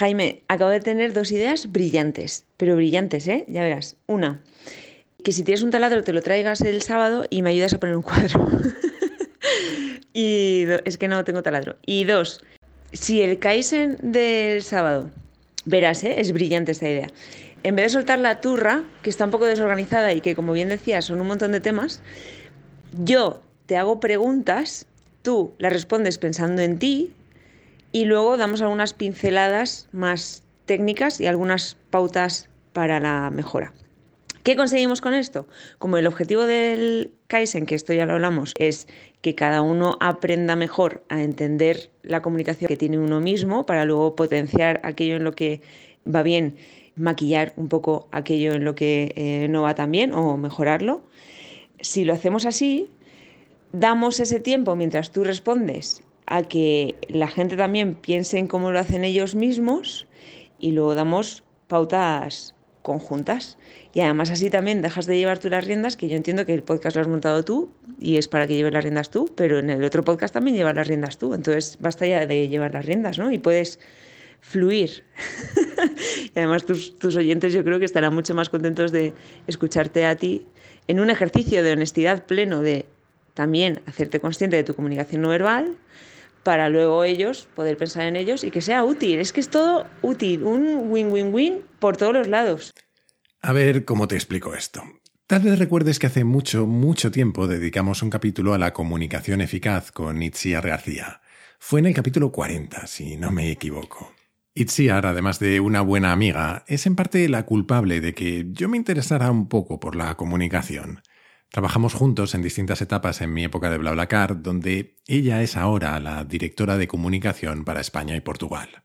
Jaime, acabo de tener dos ideas brillantes, pero brillantes, ¿eh? Ya verás. Una, que si tienes un taladro te lo traigas el sábado y me ayudas a poner un cuadro. y es que no tengo taladro. Y dos, si el Kaizen del sábado, verás, ¿eh? es brillante esta idea. En vez de soltar la turra, que está un poco desorganizada y que, como bien decías, son un montón de temas, yo te hago preguntas, tú las respondes pensando en ti y luego damos algunas pinceladas más técnicas y algunas pautas para la mejora. ¿Qué conseguimos con esto? Como el objetivo del Kaizen, que esto ya lo hablamos, es que cada uno aprenda mejor a entender la comunicación que tiene uno mismo para luego potenciar aquello en lo que va bien, maquillar un poco aquello en lo que eh, no va tan bien o mejorarlo. Si lo hacemos así, damos ese tiempo mientras tú respondes a que la gente también piense en cómo lo hacen ellos mismos y luego damos pautas conjuntas. Y además así también dejas de llevar tú las riendas, que yo entiendo que el podcast lo has montado tú y es para que lleves las riendas tú, pero en el otro podcast también llevas las riendas tú. Entonces basta ya de llevar las riendas, ¿no? Y puedes fluir. y además tus, tus oyentes yo creo que estarán mucho más contentos de escucharte a ti en un ejercicio de honestidad pleno, de también hacerte consciente de tu comunicación no verbal, para luego ellos poder pensar en ellos y que sea útil. Es que es todo útil, un win-win-win por todos los lados. A ver cómo te explico esto. Tal vez recuerdes que hace mucho, mucho tiempo dedicamos un capítulo a la comunicación eficaz con Itziar García. Fue en el capítulo 40, si no me equivoco. Itziar, además de una buena amiga, es en parte la culpable de que yo me interesara un poco por la comunicación. Trabajamos juntos en distintas etapas en mi época de BlaBlaCar, donde ella es ahora la directora de comunicación para España y Portugal.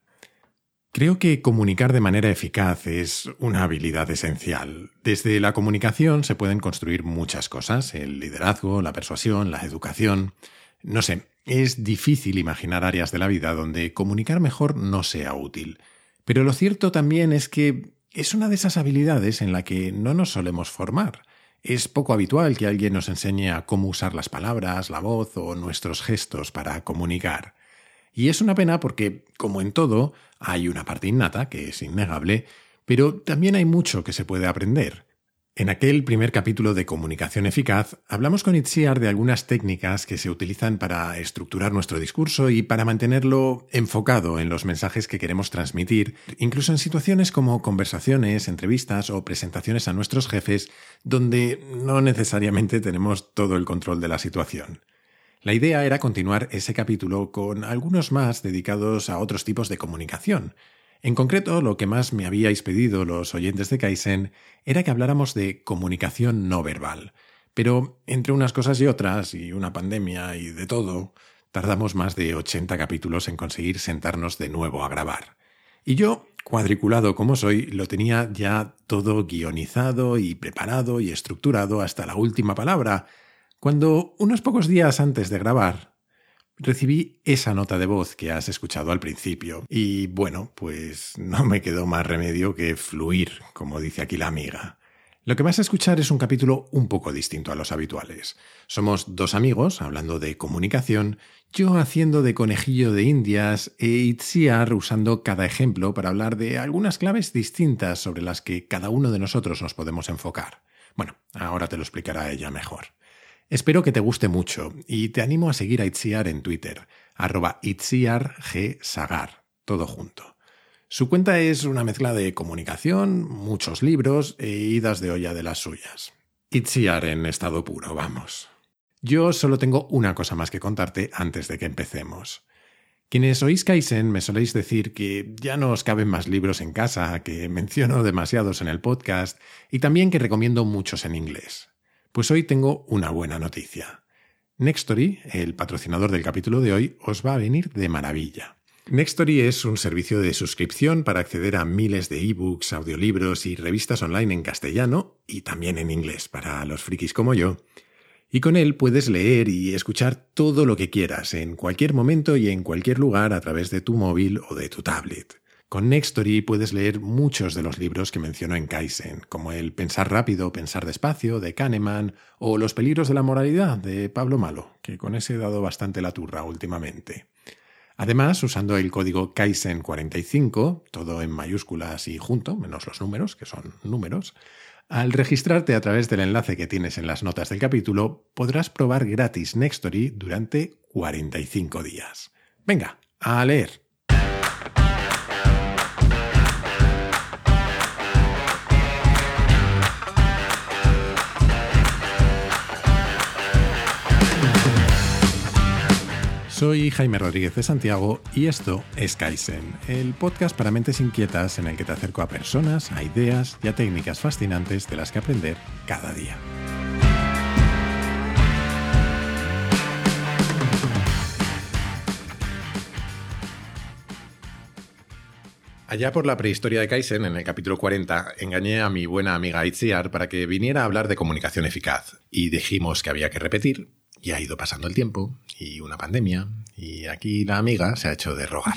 Creo que comunicar de manera eficaz es una habilidad esencial. Desde la comunicación se pueden construir muchas cosas, el liderazgo, la persuasión, la educación. No sé, es difícil imaginar áreas de la vida donde comunicar mejor no sea útil. Pero lo cierto también es que es una de esas habilidades en la que no nos solemos formar. Es poco habitual que alguien nos enseñe a cómo usar las palabras, la voz o nuestros gestos para comunicar. Y es una pena porque, como en todo, hay una parte innata, que es innegable, pero también hay mucho que se puede aprender. En aquel primer capítulo de Comunicación Eficaz hablamos con Itziar de algunas técnicas que se utilizan para estructurar nuestro discurso y para mantenerlo enfocado en los mensajes que queremos transmitir, incluso en situaciones como conversaciones, entrevistas o presentaciones a nuestros jefes, donde no necesariamente tenemos todo el control de la situación. La idea era continuar ese capítulo con algunos más dedicados a otros tipos de comunicación, en concreto, lo que más me habíais pedido los oyentes de Kaizen era que habláramos de comunicación no verbal. Pero entre unas cosas y otras, y una pandemia y de todo, tardamos más de 80 capítulos en conseguir sentarnos de nuevo a grabar. Y yo, cuadriculado como soy, lo tenía ya todo guionizado y preparado y estructurado hasta la última palabra, cuando unos pocos días antes de grabar recibí esa nota de voz que has escuchado al principio. Y bueno, pues no me quedó más remedio que fluir, como dice aquí la amiga. Lo que vas a escuchar es un capítulo un poco distinto a los habituales. Somos dos amigos hablando de comunicación, yo haciendo de conejillo de indias e Itziar usando cada ejemplo para hablar de algunas claves distintas sobre las que cada uno de nosotros nos podemos enfocar. Bueno, ahora te lo explicará ella mejor. Espero que te guste mucho y te animo a seguir a Itziar en Twitter, arroba itziargsagar, todo junto. Su cuenta es una mezcla de comunicación, muchos libros e idas de olla de las suyas. Itziar en estado puro, vamos. Yo solo tengo una cosa más que contarte antes de que empecemos. Quienes oís Kaizen me soléis decir que ya no os caben más libros en casa, que menciono demasiados en el podcast y también que recomiendo muchos en inglés. Pues hoy tengo una buena noticia. Nextory, el patrocinador del capítulo de hoy, os va a venir de maravilla. Nextory es un servicio de suscripción para acceder a miles de ebooks, audiolibros y revistas online en castellano y también en inglés para los frikis como yo. Y con él puedes leer y escuchar todo lo que quieras en cualquier momento y en cualquier lugar a través de tu móvil o de tu tablet. Con Nextory puedes leer muchos de los libros que menciono en Kaizen, como el Pensar rápido, pensar despacio de Kahneman o Los peligros de la moralidad de Pablo Malo, que con ese he dado bastante la turra últimamente. Además, usando el código Kaizen45, todo en mayúsculas y junto, menos los números, que son números, al registrarte a través del enlace que tienes en las notas del capítulo, podrás probar gratis Nextory durante 45 días. Venga, a leer. Soy Jaime Rodríguez de Santiago y esto es Kaizen, el podcast para mentes inquietas en el que te acerco a personas, a ideas y a técnicas fascinantes de las que aprender cada día. Allá por la prehistoria de Kaizen, en el capítulo 40, engañé a mi buena amiga Itziar para que viniera a hablar de comunicación eficaz y dijimos que había que repetir y ha ido pasando el tiempo y una pandemia y aquí la amiga se ha hecho de rogar.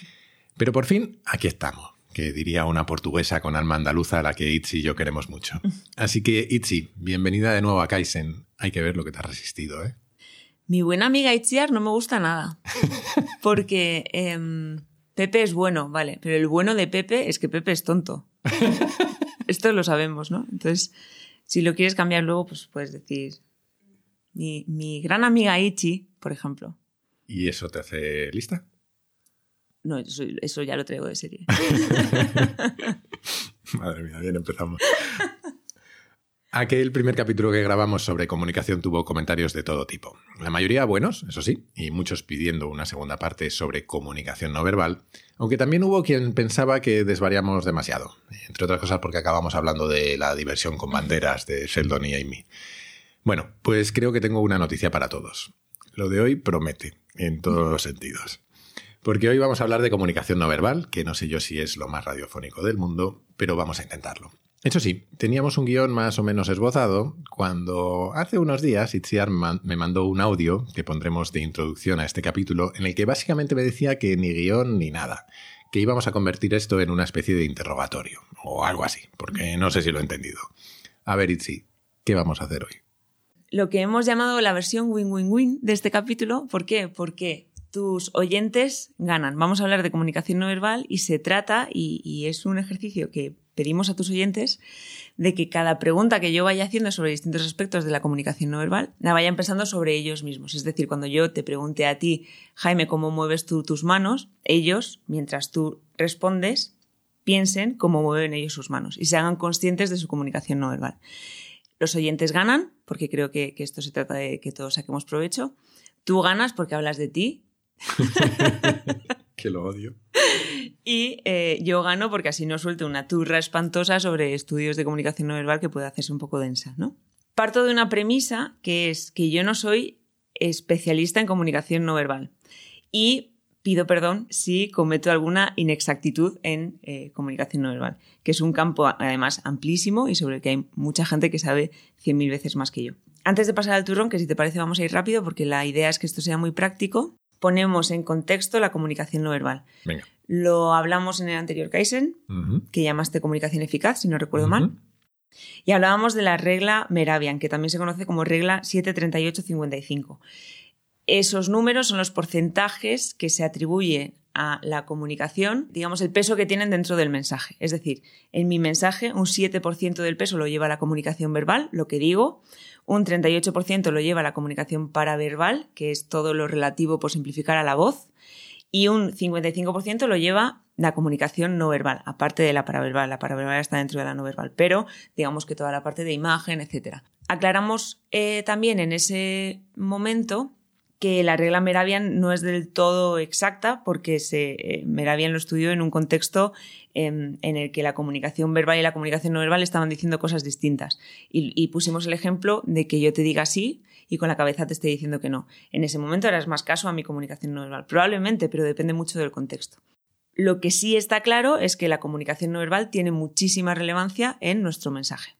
Pero por fin aquí estamos, que diría una portuguesa con alma andaluza a la que Itzi y yo queremos mucho. Así que Itzi, bienvenida de nuevo a Kaizen. Hay que ver lo que te has resistido, ¿eh? Mi buena amiga Itziar no me gusta nada. Porque em, Pepe es bueno, vale, pero el bueno de Pepe es que Pepe es tonto. Esto lo sabemos, ¿no? Entonces, si lo quieres cambiar luego, pues puedes decir mi, gran amiga Ichi, por ejemplo. ¿Y eso te hace lista? No, eso, ya lo traigo de serie. Madre mía, bien empezamos. Aquel primer capítulo que grabamos sobre comunicación tuvo comentarios de todo tipo. La mayoría buenos, eso sí, y muchos pidiendo una segunda parte sobre comunicación no verbal, aunque también hubo quien pensaba que desvariamos demasiado, entre otras cosas porque acabamos hablando de la diversión con banderas de Sheldon y Amy. Bueno, pues creo que tengo una noticia para todos. Lo de hoy promete, en todos los sentidos. Porque hoy vamos a hablar de comunicación no verbal, que no sé yo si es lo más radiofónico del mundo, pero vamos a intentarlo. Eso sí, teníamos un guion más o menos esbozado cuando hace unos días Itziar me mandó un audio que pondremos de introducción a este capítulo en el que básicamente me decía que ni guion ni nada, que íbamos a convertir esto en una especie de interrogatorio o algo así, porque no sé si lo he entendido. A ver, Itzi, ¿qué vamos a hacer hoy? Lo que hemos llamado la versión win-win-win de este capítulo. ¿Por qué? Porque tus oyentes ganan. Vamos a hablar de comunicación no verbal y se trata, y, es un ejercicio que pedimos a tus oyentes, de que cada pregunta que yo vaya haciendo sobre distintos aspectos de la comunicación no verbal, la vaya pensando sobre ellos mismos. Es decir, cuando yo te pregunte a ti, Jaime, cómo mueves tú tus manos, ellos, mientras tú respondes, piensen cómo mueven ellos sus manos y se hagan conscientes de su comunicación no verbal. Los oyentes ganan, porque creo que, esto se trata de que todos saquemos provecho. Tú ganas porque hablas de ti. que lo odio. Y eh, yo gano porque así no suelto una turra espantosa sobre estudios de comunicación no verbal que puede hacerse un poco densa, ¿no? Parto de una premisa que es que yo no soy especialista en comunicación no verbal. Y pido perdón si cometo alguna inexactitud en eh, comunicación no verbal, que es un campo además amplísimo y sobre el que hay mucha gente que sabe cien mil veces más que yo. Antes de pasar al turrón, que si te parece vamos a ir rápido porque la idea es que esto sea muy práctico, ponemos en contexto la comunicación no verbal. Lo hablamos en el anterior Kaizen, que llamaste comunicación eficaz, si no recuerdo mal. Y hablábamos de la regla Meravian, que también se conoce como regla 73855. Esos números son los porcentajes que se atribuye a la comunicación, digamos, el peso que tienen dentro del mensaje. Es decir, en mi mensaje un 7% del peso lo lleva la comunicación verbal, lo que digo, un 38% lo lleva la comunicación paraverbal, que es todo lo relativo por simplificar a la voz, y un 55% lo lleva la comunicación no verbal, aparte de la paraverbal. La paraverbal está dentro de la no verbal, pero digamos que toda la parte de imagen, etc. Aclaramos eh, también en ese momento que la regla Meravian no es del todo exacta porque se, eh, Meravian lo estudió en un contexto em, en, el que la comunicación verbal y la comunicación no verbal estaban diciendo cosas distintas. Y, pusimos el ejemplo de que yo te diga sí y con la cabeza te esté diciendo que no. En ese momento harás más caso a mi comunicación no verbal. Probablemente, pero depende mucho del contexto. Lo que sí está claro es que la comunicación no verbal tiene muchísima relevancia en nuestro mensaje.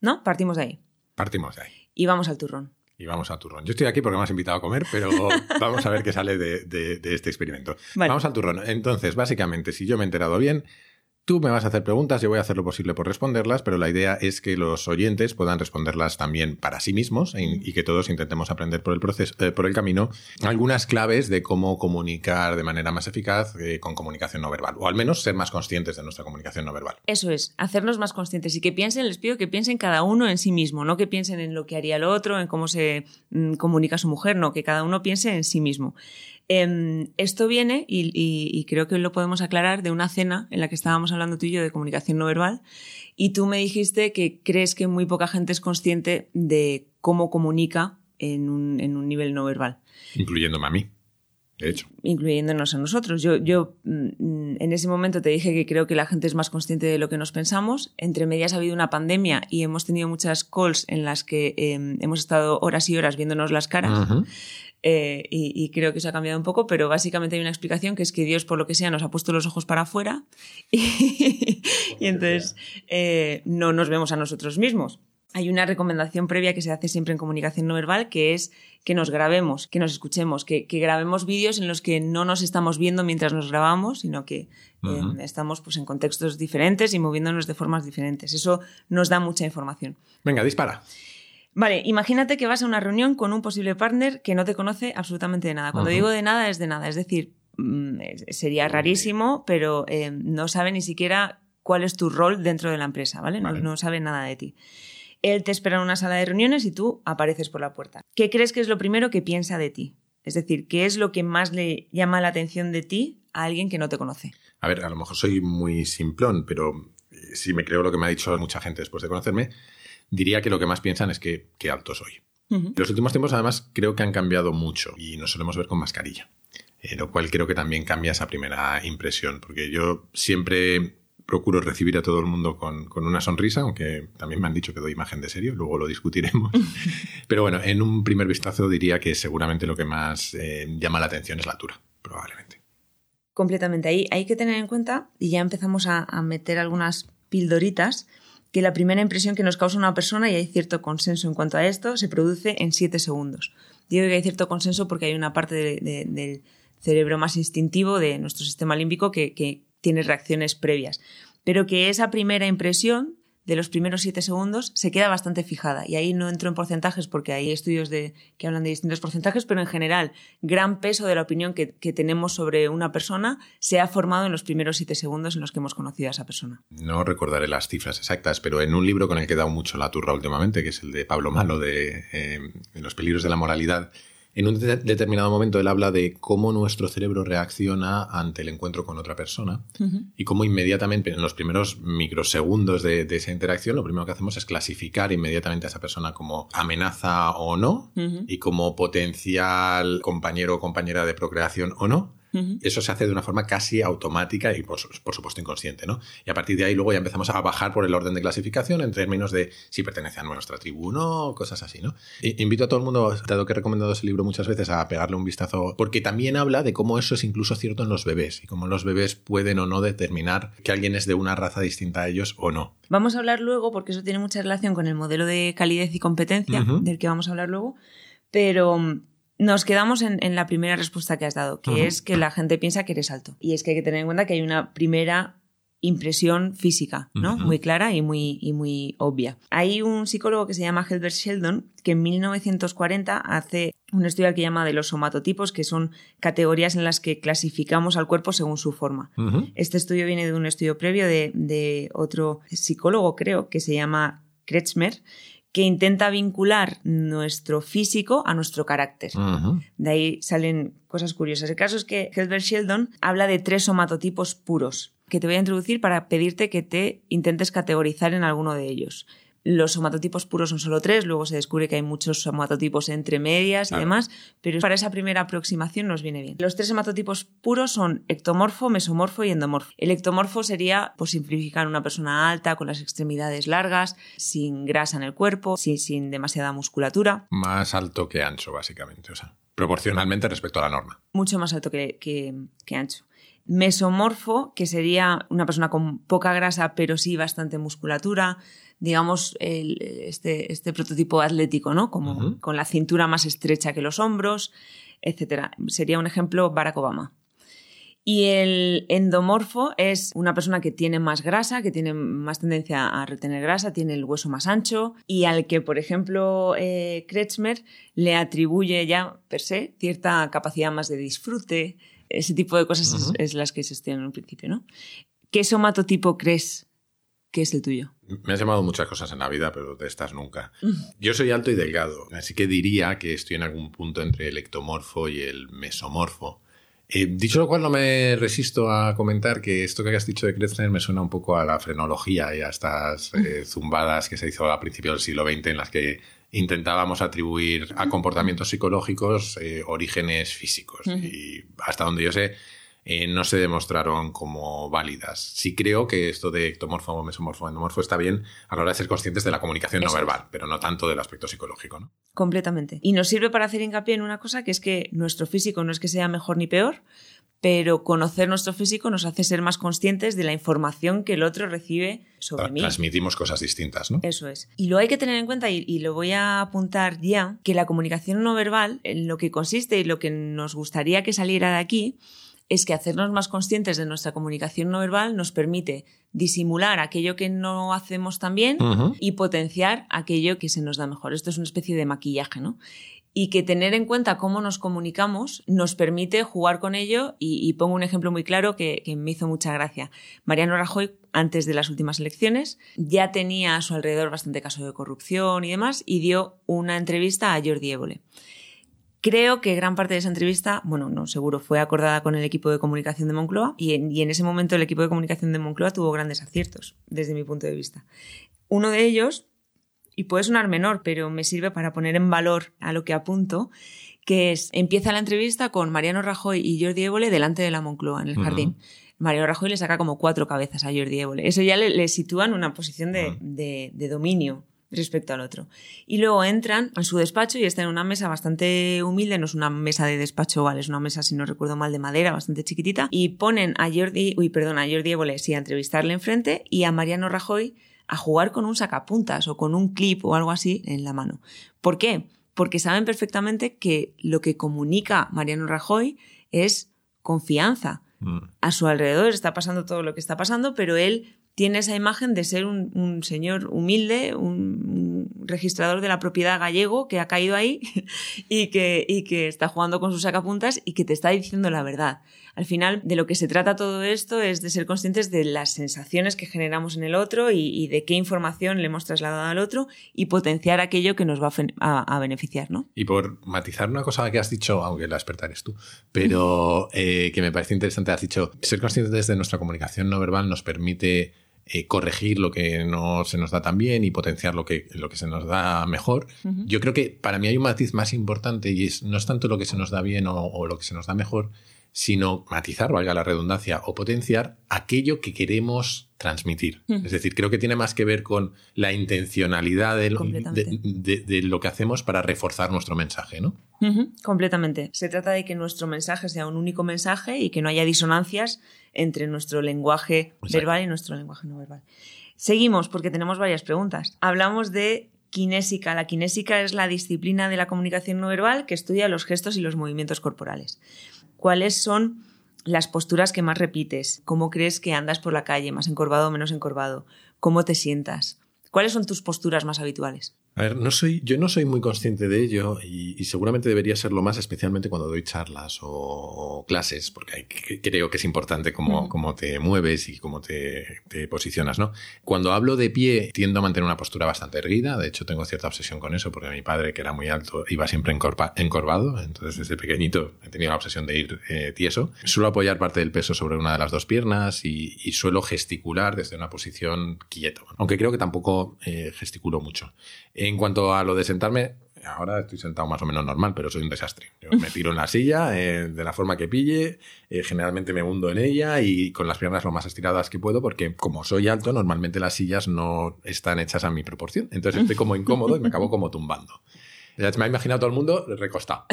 ¿No? Partimos de ahí. Partimos de ahí. Y vamos al turrón y vamos al turrón. Yo estoy aquí porque me has invitado a comer, pero vamos a ver qué sale de, este experimento. Vamos al turrón. Entonces, básicamente, si yo me he enterado bien, Tú me vas a hacer preguntas, yo voy a hacer lo posible por responderlas, pero la idea es que los oyentes puedan responderlas también para sí mismos y, que todos intentemos aprender por el proceso, eh, por el camino, algunas claves de cómo comunicar de manera más eficaz eh, con comunicación no verbal, o al menos ser más conscientes de nuestra comunicación no verbal. Eso es, hacernos más conscientes y que piensen, les pido que piensen cada uno en sí mismo, no que piensen en lo que haría el otro, en cómo se mm, comunica su mujer, no, que cada uno piense en sí mismo. Em, esto viene, y, creo que lo podemos aclarar, de una cena en la que estábamos hablando tú y yo de comunicación no verbal, y tú me dijiste que crees que muy poca gente es consciente de cómo comunica en un, en un nivel no verbal. Incluyéndome a mí. De hecho. Incluyéndonos a nosotros. Yo, yo mm, en ese momento te dije que creo que la gente es más consciente de lo que nos pensamos. Entre medias ha habido una pandemia y hemos tenido muchas calls en las que em, hemos estado horas y horas viéndonos las caras. Eh, y, creo que eso ha cambiado un poco, pero básicamente hay una explicación que es que Dios, por lo que sea, nos ha puesto los ojos para afuera y, entonces eh, no nos vemos a nosotros mismos. Hay una recomendación previa que se hace siempre en comunicación no verbal, que es que nos grabemos, que nos escuchemos, que, grabemos vídeos en los que no nos estamos viendo mientras nos grabamos, sino que eh, estamos pues, en contextos diferentes y moviéndonos de formas diferentes. Eso nos da mucha información. Venga, dispara. Vale, imagínate que vas a una reunión con un posible partner que no te conoce absolutamente de nada. Cuando digo de nada, es de nada. Es decir, mm, sería rarísimo, pero eh, no sabe ni siquiera cuál es tu rol dentro de la empresa, ¿vale? No, sabe nada de ti. Él te espera en una sala de reuniones y tú apareces por la puerta. ¿Qué crees que es lo primero que piensa de ti? Es decir, ¿qué es lo que más le llama la atención de ti a alguien que no te conoce? A ver, a lo mejor soy muy simplón, pero eh, si me creo lo que me ha dicho mucha gente después de conocerme, diría que lo que más piensan es que, qué alto soy. En los últimos tiempos, además, creo que han cambiado mucho y nos solemos ver con mascarilla, eh, lo cual creo que también cambia esa primera impresión, porque yo siempre procuro recibir a todo el mundo con, una sonrisa, aunque también me han dicho que doy imagen de serio, luego lo discutiremos. Pero bueno, en un primer vistazo diría que seguramente lo que más eh, llama la atención es la altura, probablemente. Completamente. Ahí hay que tener en cuenta, y ya empezamos a, a meter algunas pildoritas, que la primera impresión que nos causa una persona, y hay cierto consenso en cuanto a esto, se produce en siete segundos. Digo que hay cierto consenso porque hay una parte del cerebro más instintivo de nuestro sistema límbico que, que tiene reacciones previas. Pero que esa primera impresión de los primeros siete segundos se queda bastante fijada. Y ahí no entro en porcentajes porque hay estudios de, que hablan de distintos porcentajes, pero en general, gran peso de la opinión que, tenemos sobre una persona se ha formado en los primeros siete segundos en los que hemos conocido a esa persona. No recordaré las cifras exactas, pero en un libro con el que he dado mucho la turra últimamente, que es el de Pablo Malo, de eh, Los peligros de la moralidad, en un determinado momento él habla de cómo nuestro cerebro reacciona ante el encuentro con otra persona y cómo inmediatamente, en los primeros microsegundos de, esa interacción, lo primero que hacemos es clasificar inmediatamente a esa persona como amenaza o no y como potencial compañero o compañera de procreación o no. Eso se hace de una forma casi automática y, por, supuesto, inconsciente, ¿no? Y a partir de ahí luego ya empezamos a bajar por el orden de clasificación en términos de si pertenece a nuestra tribu o no, cosas así, ¿no? invito a todo el mundo, dado que he recomendado ese libro muchas veces, a pegarle un vistazo, porque también habla de cómo eso es incluso cierto en los bebés y cómo los bebés pueden o no determinar que alguien es de una raza distinta a ellos o no. Vamos a hablar luego, porque eso tiene mucha relación con el modelo de calidez y competencia, del que vamos a hablar luego, pero nos quedamos en, la primera respuesta que has dado, que es que la gente piensa que eres alto. Y es que hay que tener en cuenta que hay una primera impresión física, ¿no? Muy clara y muy, y muy obvia. Hay un psicólogo que se llama Herbert Sheldon que en 1940 hace un estudio que llama de los somatotipos, que son categorías en las que clasificamos al cuerpo según su forma. Este estudio viene de un estudio previo de, de otro psicólogo, creo, que se llama Kretschmer, que intenta vincular nuestro físico a nuestro carácter. De ahí salen cosas curiosas. El caso es que Herbert Sheldon habla de tres somatotipos puros, que te voy a introducir para pedirte que te intentes categorizar en alguno de ellos. Los somatotipos puros son solo tres, luego se descubre que hay muchos somatotipos entre medias y demás, pero para esa primera aproximación nos viene bien. Los tres somatotipos puros son ectomorfo, mesomorfo y endomorfo. El ectomorfo sería, por simplificar, una persona alta, con las extremidades largas, sin grasa en el cuerpo, sin, sin demasiada musculatura. Más alto que ancho, básicamente, o sea, proporcionalmente respecto a la norma. Mucho más alto que, que ancho mesomorfo, que sería una persona con poca grasa pero sí bastante musculatura, digamos, este, este, prototipo atlético, ¿no? Como con la cintura más estrecha que los hombros, etcétera. Sería un ejemplo Barack Obama. Y el endomorfo es una persona que tiene más grasa, que tiene más tendencia a retener grasa, tiene el hueso más ancho y al que, por ejemplo, eh, Kretschmer le atribuye ya per se cierta capacidad más de disfrute. Ese tipo de cosas es, las que se estudian en un principio, ¿no? ¿Qué somatotipo crees que es el tuyo? Me has llamado muchas cosas en la vida, pero de estas nunca. Yo soy alto y delgado, así que diría que estoy en algún punto entre el ectomorfo y el mesomorfo. Eh, dicho lo cual, no me resisto a comentar que esto que has dicho de Kretzner me suena un poco a la frenología y a estas eh, zumbadas que se hizo a principios del siglo XX en las que intentábamos atribuir a comportamientos psicológicos eh, orígenes físicos. Y hasta donde yo sé, eh, no se demostraron como válidas. Sí creo que esto de ectomorfo, mesomorfo, endomorfo está bien a la hora de ser conscientes de la comunicación no verbal, pero no tanto del aspecto psicológico, ¿no? Completamente. Y nos sirve para hacer hincapié en una cosa que es que nuestro físico no es que sea mejor ni peor, pero conocer nuestro físico nos hace ser más conscientes de la información que el otro recibe sobre mí. Transmitimos cosas distintas, ¿no? Eso es. Y lo hay que tener en cuenta, y, y, lo voy a apuntar ya, que la comunicación no verbal, en lo que consiste y lo que nos gustaría que saliera de aquí, es que hacernos más conscientes de nuestra comunicación no verbal nos permite disimular aquello que no hacemos tan bien y potenciar aquello que se nos da mejor. Esto es una especie de maquillaje, ¿no? Y que tener en cuenta cómo nos comunicamos nos permite jugar con ello y, pongo un ejemplo muy claro que, que, me hizo mucha gracia. Mariano Rajoy, antes de las últimas elecciones, ya tenía a su alrededor bastante caso de corrupción y demás y dio una entrevista a Jordi Évole. Creo que gran parte de esa entrevista, bueno, no, seguro, fue acordada con el equipo de comunicación de Moncloa y en, ese momento el equipo de comunicación de Moncloa tuvo grandes aciertos, desde mi punto de vista. Uno de ellos, y puede sonar menor, pero me sirve para poner en valor a lo que apunto, que es, empieza la entrevista con Mariano Rajoy y Jordi Évole delante de la Moncloa, en el jardín. Mariano Rajoy le saca como cuatro cabezas a Jordi Évole. Eso ya le, sitúa en una posición de dominio respecto al otro. Y luego entran en su despacho y está en una mesa bastante humilde, no es una mesa de despacho, vale, es una mesa, si no recuerdo mal, de madera, bastante chiquitita, y ponen a Jordi, uy, perdón, a Jordi Évole, sí, a entrevistarle enfrente y a Mariano Rajoy a jugar con un sacapuntas o con un clip o algo así en la mano. ¿Por qué? Porque saben perfectamente que lo que comunica Mariano Rajoy es confianza. Mm. A su alrededor está pasando todo lo que está pasando, pero él tiene esa imagen de ser un, señor humilde, un, registrador de la propiedad gallego que ha caído ahí y que, y que está jugando con sus sacapuntas y que te está diciendo la verdad. Al final, de lo que se trata todo esto es de ser conscientes de las sensaciones que generamos en el otro y, de qué información le hemos trasladado al otro y potenciar aquello que nos va a, beneficiar, ¿no? Y por matizar una cosa que has dicho, aunque la experta eres tú, pero eh, que me parece interesante, has dicho, ser conscientes de nuestra comunicación no verbal nos permite eh, corregir lo que no se nos da tan bien y potenciar lo que, lo que se nos da mejor. Yo creo que para mí hay un matiz más importante y es no es tanto lo que se nos da bien o, lo que se nos da mejor, sino matizar, valga la redundancia, o potenciar aquello que queremos transmitir. Es decir, creo que tiene más que ver con la intencionalidad de lo, que hacemos para reforzar nuestro mensaje, ¿no? Completamente. Se trata de que nuestro mensaje sea un único mensaje y que no haya disonancias entre nuestro lenguaje verbal y nuestro lenguaje no verbal. Seguimos porque tenemos varias preguntas. Hablamos de kinésica. La kinésica es la disciplina de la comunicación no verbal que estudia los gestos y los movimientos corporales. ¿Cuáles son las posturas que más repites? ¿Cómo crees que andas por la calle? ¿Más encorvado o menos encorvado? ¿Cómo te sientas? ¿Cuáles son tus posturas más habituales? A ver, no soy, yo no soy muy consciente de ello y, seguramente debería serlo más, especialmente cuando doy charlas o, clases, porque creo que es importante cómo, cómo te mueves y cómo te, te, posicionas, ¿no? Cuando hablo de pie, tiendo a mantener una postura bastante erguida. De hecho, tengo cierta obsesión con eso, porque mi padre, que era muy alto, iba siempre encorvado. Entonces, desde pequeñito he tenido la obsesión de ir eh, tieso. Suelo apoyar parte del peso sobre una de las dos piernas y, y suelo gesticular desde una posición quieto. Aunque creo que tampoco eh, gesticulo mucho. En cuanto a lo de sentarme, ahora estoy sentado más o menos normal, pero soy un desastre. Me tiro en la silla eh, de la forma que pille, eh, generalmente me hundo en ella y con las piernas lo más estiradas que puedo, porque como soy alto, normalmente las sillas no están hechas a mi proporción. Entonces estoy como incómodo y me acabo como tumbando. Me ha imaginado todo el mundo recostado.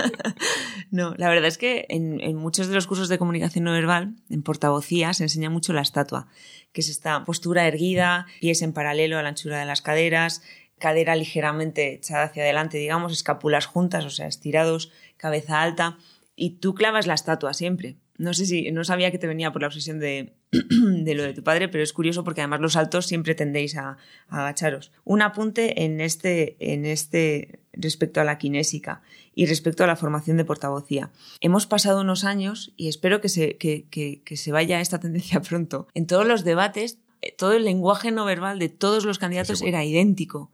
no, la verdad es que en, en, muchos de los cursos de comunicación no verbal, en portavocía, se enseña mucho la estatua, que es esta postura erguida, pies en paralelo a la anchura de las caderas, cadera ligeramente echada hacia adelante, digamos, escápulas juntas, o sea, estirados, cabeza alta, y tú clavas la estatua siempre. no sé si, no sabía que te venía por la obsesión de, de lo de tu padre, pero es curioso porque además los altos siempre tendéis a, agacharos. Un apunte en este, en este respecto a la kinésica y respecto a la formación de portavocía. Hemos pasado unos años, y espero que se, que, que, que se vaya esta tendencia pronto, en todos los debates, eh, todo el lenguaje no verbal de todos los candidatos era idéntico.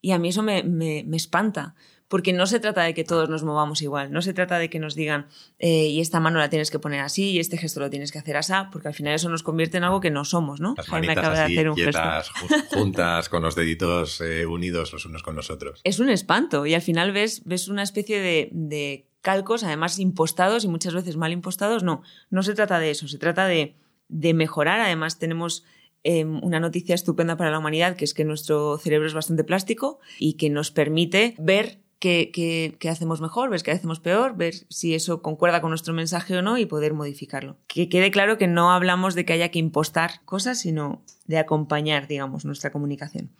Y a mí eso me, me, me espanta, porque no se trata de que todos nos movamos igual, no se trata de que nos digan eh, y esta mano la tienes que poner así y este gesto lo tienes que hacer así, porque al final eso nos convierte en algo que no somos, ¿no? Las Jaime acaba así, de hacer un quietas, gesto. juntas con los deditos eh, unidos los unos con los otros. Es un espanto y al final ves, ves una especie de, de calcos, además impostados y muchas veces mal impostados. No, no se trata de eso, se trata de, de mejorar. Además tenemos em, una noticia estupenda para la humanidad, que es que nuestro cerebro es bastante plástico y que nos permite ver qué, hacemos mejor, ver qué hacemos peor, ver si eso concuerda con nuestro mensaje o no y poder modificarlo. Que quede claro que no hablamos de que haya que impostar cosas, sino de acompañar, digamos, nuestra comunicación.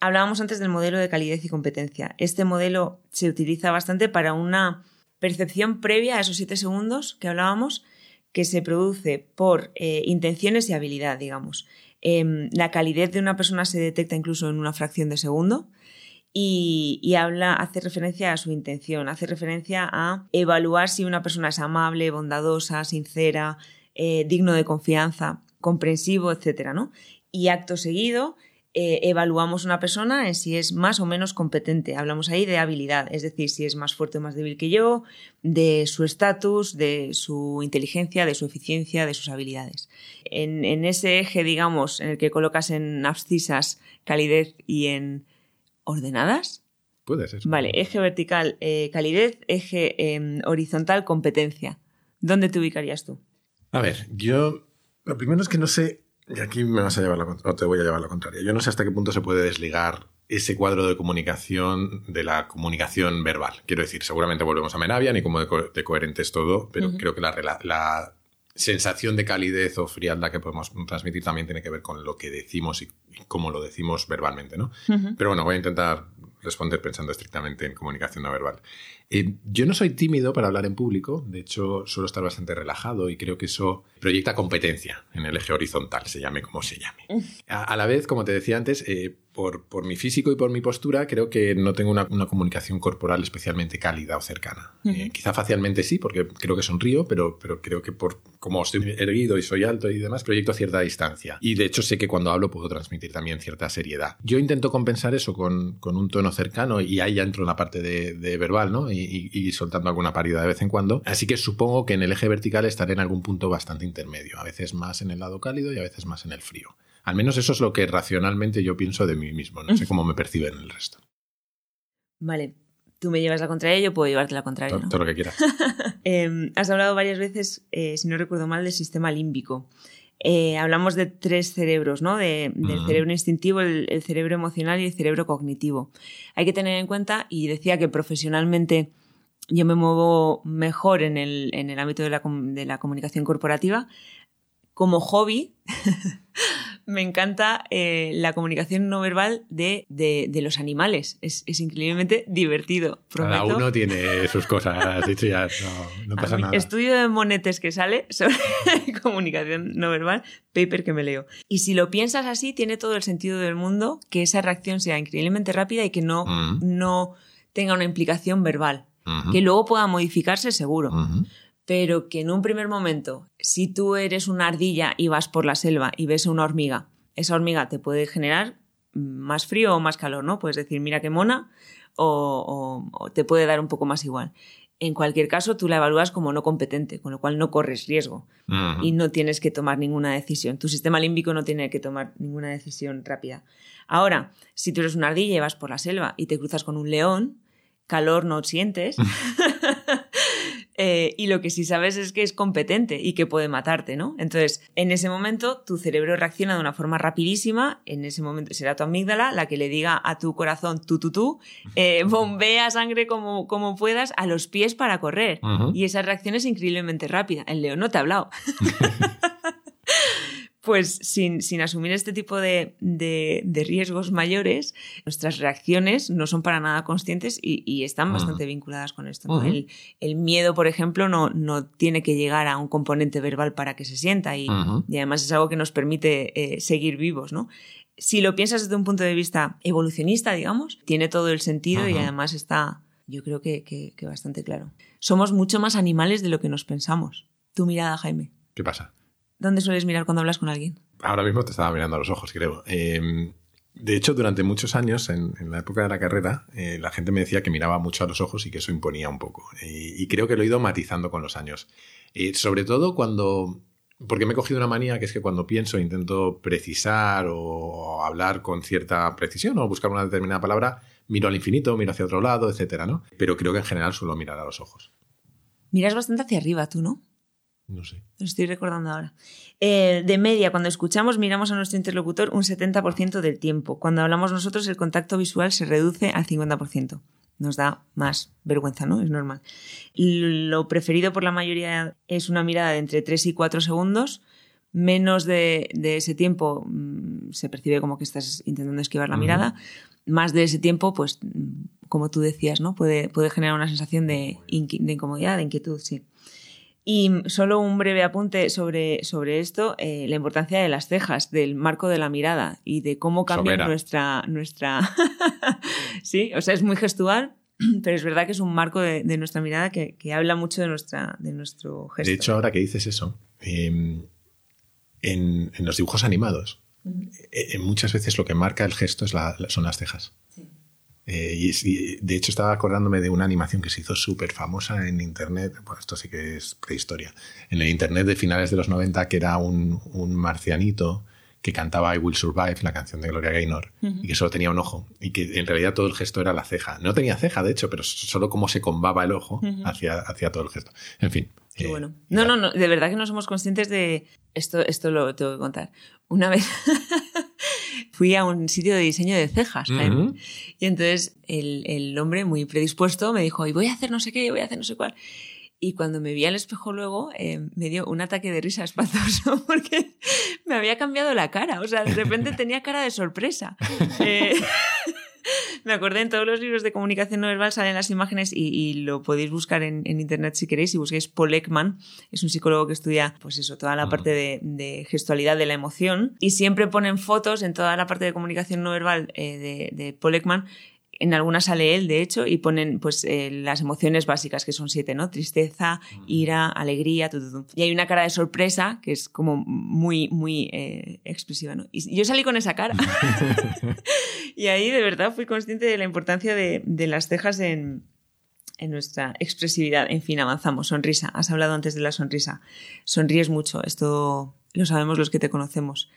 Hablábamos antes del modelo de calidez y competencia. Este modelo se utiliza bastante para una percepción previa a esos siete segundos que hablábamos, que se produce por eh, intenciones y habilidad, digamos. Em, la calidez de una persona se detecta incluso en una fracción de segundo y, habla, hace referencia a su intención, hace referencia a evaluar si una persona es amable, bondadosa, sincera, eh, digno de confianza, comprensivo, etc. ¿no? Y acto seguido eh, evaluamos una persona en si es más o menos competente. Hablamos ahí de habilidad, es decir, si es más fuerte o más débil que yo, de su estatus, de su inteligencia, de su eficiencia, de sus habilidades. En, en ese eje, digamos, en el que colocas en abscisas calidez y en ordenadas? Puede ser. Vale, eje vertical, eh, calidez, eje em, horizontal, competencia. ¿Dónde te ubicarías tú? A ver, yo. Lo primero es que no sé. Y aquí me vas a llevar la, o te voy a llevar la contraria. Yo no sé hasta qué punto se puede desligar ese cuadro de comunicación de la comunicación verbal. Quiero decir, seguramente volvemos a Menavian y como de, coherente es todo, pero creo que la, la, sensación de calidez o frialdad que podemos transmitir también tiene que ver con lo que decimos y, cómo lo decimos verbalmente, ¿no? Pero bueno, voy a intentar responder pensando estrictamente en comunicación no verbal. Eh, yo no soy tímido para hablar en público, de hecho suelo estar bastante relajado y creo que eso proyecta competencia en el eje horizontal, se llame como se llame. A, la vez, como te decía antes, eh, por, por, mi físico y por mi postura, creo que no tengo una, comunicación corporal especialmente cálida o cercana. Eh, quizá facialmente sí, porque creo que sonrío, pero, pero creo que por como estoy erguido y soy alto y demás, proyecto cierta distancia. Y de hecho sé que cuando hablo puedo transmitir también cierta seriedad. Yo intento compensar eso con, con un tono cercano y ahí ya entro en la parte de, de verbal, ¿no? y, soltando alguna parida de vez en cuando. Así que supongo que en el eje vertical estaré en algún punto bastante intermedio, a veces más en el lado cálido y a veces más en el frío. Al menos eso es lo que racionalmente yo pienso de mí mismo, no sé cómo me perciben el resto. Vale, tú me llevas la contraria, yo puedo llevarte la contraria. Todo, lo que quieras. Em, has hablado varias veces, eh, si no recuerdo mal, del sistema límbico. Eh, hablamos de tres cerebros, ¿no? del cerebro instintivo, el, cerebro emocional y el cerebro cognitivo. Hay que tener en cuenta, y decía que profesionalmente yo me muevo mejor en el, en el ámbito de la, de la comunicación corporativa. Como hobby, me encanta eh, la comunicación no verbal de, de, los animales. Es, es, increíblemente divertido. Cada uno tiene sus cosas. Dicho ya, no, pasa nada. Estudio de monetes que sale sobre comunicación no verbal, paper que me leo. Y si lo piensas así, tiene todo el sentido del mundo que esa reacción sea increíblemente rápida y que no, mm. no tenga una implicación verbal. Que luego pueda modificarse seguro pero que en un primer momento, si tú eres una ardilla y vas por la selva y ves a una hormiga, esa hormiga te puede generar más frío o más calor, ¿no? Puedes decir, mira qué mona, o, te puede dar un poco más igual. En cualquier caso, tú la evalúas como no competente, con lo cual no corres riesgo y no tienes que tomar ninguna decisión. Tu sistema límbico no tiene que tomar ninguna decisión rápida. Ahora, si tú eres una ardilla y vas por la selva y te cruzas con un león, calor no sientes. Eh, y lo que sí sabes es que es competente y que puede matarte, ¿no? Entonces, en ese momento, tu cerebro reacciona de una forma rapidísima, en ese momento será tu amígdala la que le diga a tu corazón, tú, tú, tú, eh, bombea sangre como, como puedas a los pies para correr. Y esa reacción es increíblemente rápida. El león no te ha hablado. pues sin, sin asumir este tipo de, de, riesgos mayores, nuestras reacciones no son para nada conscientes y, están bastante vinculadas con esto. el, el, miedo, por ejemplo, no, no tiene que llegar a un componente verbal para que se sienta y, y además es algo que nos permite eh, seguir vivos, ¿no? Si lo piensas desde un punto de vista evolucionista, digamos, tiene todo el sentido y además está, yo creo que, que, que bastante claro. Somos mucho más animales de lo que nos pensamos. Tu mirada, Jaime. ¿Qué pasa? ¿Dónde sueles mirar cuando hablas con alguien? Ahora mismo te estaba mirando a los ojos, creo. Em, de hecho, durante muchos años, en, la época de la carrera, eh, la gente me decía que miraba mucho a los ojos y que eso imponía un poco. Y, creo que lo he ido matizando con los años. sobre todo cuando... Porque me he cogido una manía que es que cuando pienso intento precisar o hablar con cierta precisión o buscar una determinada palabra, miro al infinito, miro hacia otro lado, etcétera, ¿no? Pero creo que en general suelo mirar a los ojos. Miras bastante hacia arriba, tú, ¿no? No sé. Lo estoy recordando ahora. Eh, de media, cuando escuchamos, miramos a nuestro interlocutor un 70% del tiempo. Cuando hablamos nosotros, el contacto visual se reduce al 50%. Nos da más vergüenza, ¿no? Es normal. Lo preferido por la mayoría es una mirada de entre 3 y 4 segundos. Menos de, ese tiempo mm, se percibe como que estás intentando esquivar la mirada. Más de ese tiempo, pues, mm, como tú decías, ¿no? Puede, puede generar una sensación de, de incomodidad, de inquietud, sí. Y solo un breve apunte sobre, sobre esto, eh, la importancia de las cejas, del marco de la mirada y de cómo cambia nuestra... nuestra... sí, o sea, es muy gestual, pero es verdad que es un marco de, nuestra mirada que, habla mucho de, nuestra, de nuestro gesto. De hecho, ahora que dices eso, em, en, los dibujos animados, eh, muchas veces lo que marca el gesto es son las cejas. Eh, y, de hecho estaba acordándome de una animación que se hizo súper famosa en Internet, bueno, esto sí que es prehistoria, en el Internet de finales de los 90, que era un, un marcianito que cantaba I Will Survive, la canción de Gloria Gaynor, y que solo tenía un ojo, y que en realidad todo el gesto era la ceja. No tenía ceja, de hecho, pero solo como se combaba el ojo hacia, hacia todo el gesto. En fin. Qué eh, bueno. No, no, no, de verdad que no somos conscientes de... Esto, esto lo tengo que contar. Una vez fui a un sitio de diseño de cejas. Y entonces el, hombre, muy predispuesto, me dijo, y voy a hacer no sé qué, voy a hacer no sé cuál. Y cuando me vi al espejo luego, eh, me dio un ataque de risa espantoso porque me había cambiado la cara. O sea, de repente tenía cara de sorpresa. Eh, me acordé en todos los libros de comunicación no verbal salen las imágenes y, lo podéis buscar en, internet si queréis. Si busquéis Paul Ekman, es un psicólogo que estudia, pues eso, toda la parte de, gestualidad de la emoción y siempre ponen fotos en toda la parte de comunicación no verbal eh, de, de Paul Ekman en algunas sale él, de hecho, y ponen pues eh, las emociones básicas, que son siete, ¿no? Tristeza, ira, alegría, Y hay una cara de sorpresa que es como muy, muy eh, expresiva, ¿no? Y yo salí con esa cara. y ahí de verdad fui consciente de la importancia de, las cejas en, en nuestra expresividad. En fin, avanzamos. Sonrisa. Has hablado antes de la sonrisa. Sonríes mucho. Esto lo sabemos los que te conocemos.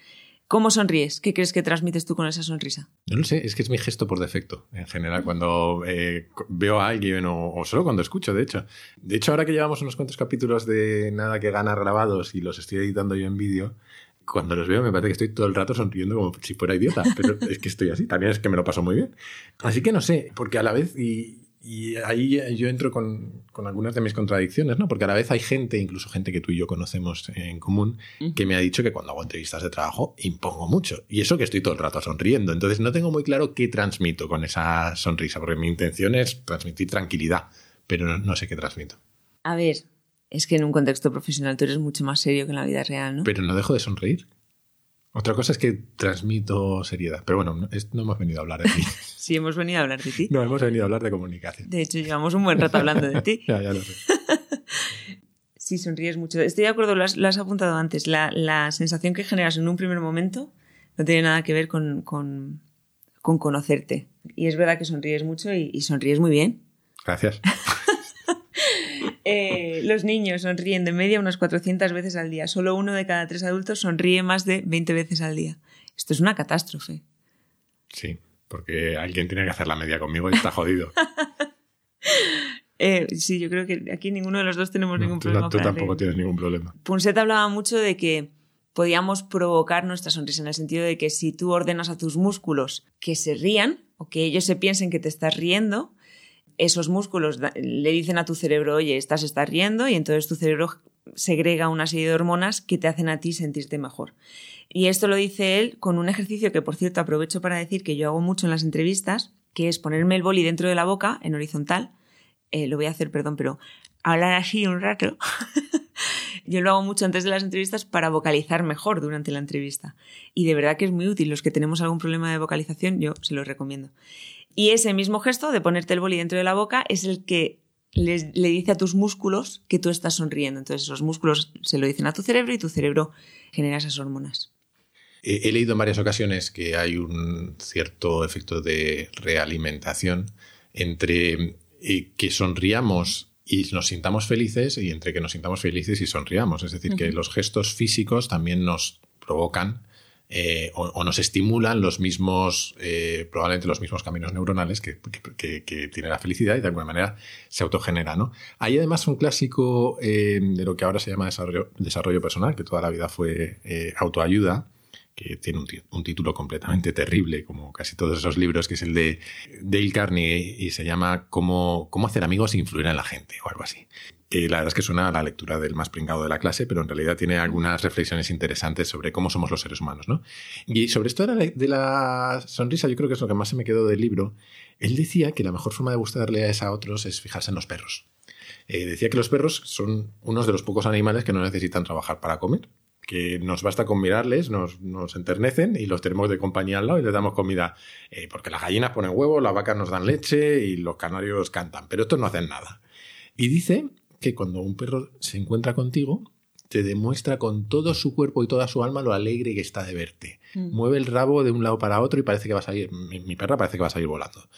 ¿Cómo sonríes? ¿Qué crees que transmites tú con esa sonrisa? No lo sé, es que es mi gesto por defecto, en general, cuando eh, veo a alguien o, solo cuando escucho, de hecho. De hecho, ahora que llevamos unos cuantos capítulos de Nada que Gana grabados y los estoy editando yo en vídeo, cuando los veo me parece que estoy todo el rato sonriendo como si fuera idiota, pero es que estoy así, también es que me lo paso muy bien. Así que no sé, porque a la vez, y, y ahí yo entro con, con, algunas de mis contradicciones, ¿no? Porque a la vez hay gente, incluso gente que tú y yo conocemos en común, que me ha dicho que cuando hago entrevistas de trabajo impongo mucho. Y eso que estoy todo el rato sonriendo. Entonces no tengo muy claro qué transmito con esa sonrisa, porque mi intención es transmitir tranquilidad, pero no, sé qué transmito. A ver, es que en un contexto profesional tú eres mucho más serio que en la vida real, ¿no? Pero no dejo de sonreír. Otra cosa es que transmito seriedad, pero bueno, no, no hemos venido a hablar de ti. Sí, hemos venido a hablar de ti. No, hemos venido a hablar de comunicación. De hecho, llevamos un buen rato hablando de ti. ya, ya lo sé. sí, sonríes mucho. Estoy de acuerdo, lo has, apuntado antes. La, sensación que generas en un primer momento no tiene nada que ver con, conocerte. Y es verdad que sonríes mucho y, sonríes muy bien. Gracias. Eh, los niños sonríen de media unas 400 veces al día. Solo uno de cada tres adultos sonríe más de 20 veces al día. Esto es una catástrofe. Sí porque alguien tiene que hacer la media conmigo y está jodido. Eh, sí, yo creo que aquí ninguno de los dos tenemos ningún problema. Tú tampoco tienes ningún problema. Punset hablaba mucho de que podíamos provocar nuestra sonrisa en el sentido de que si tú ordenas a tus músculos que se rían o que ellos se piensen que te estás riendo, esos músculos le dicen a tu cerebro, oye, estás, estás riendo y entonces tu cerebro segrega una serie de hormonas que te hacen a ti sentirte mejor. Y esto lo dice él con un ejercicio que, por cierto, aprovecho para decir que yo hago mucho en las entrevistas, que es ponerme el boli dentro de la boca, en horizontal. Eh, lo voy a hacer, perdón, pero hablar así un rato. yo lo hago mucho antes de las entrevistas para vocalizar mejor durante la entrevista. Y de verdad que es muy útil. Los que tenemos algún problema de vocalización, yo se los recomiendo. Y ese mismo gesto de ponerte el boli dentro de la boca es el que le dice a tus músculos que tú estás sonriendo. Entonces esos músculos se lo dicen a tu cerebro y tu cerebro genera esas hormonas. He, leído en varias ocasiones que hay un cierto efecto de realimentación entre eh, que sonriamos y nos sintamos felices y entre que nos sintamos felices y sonriamos. Es decir, que los gestos físicos también nos provocan eh, o, nos estimulan los mismos, eh, probablemente los mismos caminos neuronales que, tiene la felicidad y de alguna manera se autogenera. ¿no? Hay además un clásico de lo que ahora se llama desarrollo, desarrollo personal, que toda la vida fue autoayuda, que tiene un, título completamente terrible, como casi todos esos libros, que es el de Dale Carnegie y se llama Cómo, cómo hacer amigos e influir en la gente o algo así. Y la verdad es que suena a la lectura del más pringado de la clase, pero en realidad tiene algunas reflexiones interesantes sobre cómo somos los seres humanos. ¿no? Y sobre esto de la, de la sonrisa, yo creo que es lo que más se me quedó del libro. Él decía que la mejor forma de gustarle a otros es fijarse en los perros. Eh, decía que los perros son unos de los pocos animales que no necesitan trabajar para comer que nos basta con mirarles, nos, nos, enternecen y los tenemos de compañía al lado y les damos comida. Eh, porque las gallinas ponen huevos, las vacas nos dan leche y los canarios cantan, pero estos no hacen nada. Y dice que cuando un perro se encuentra contigo, te demuestra con todo su cuerpo y toda su alma lo alegre que está de verte. Mm. Mueve el rabo de un lado para otro y parece que va a salir, mi, mi, perra parece que va a salir volando.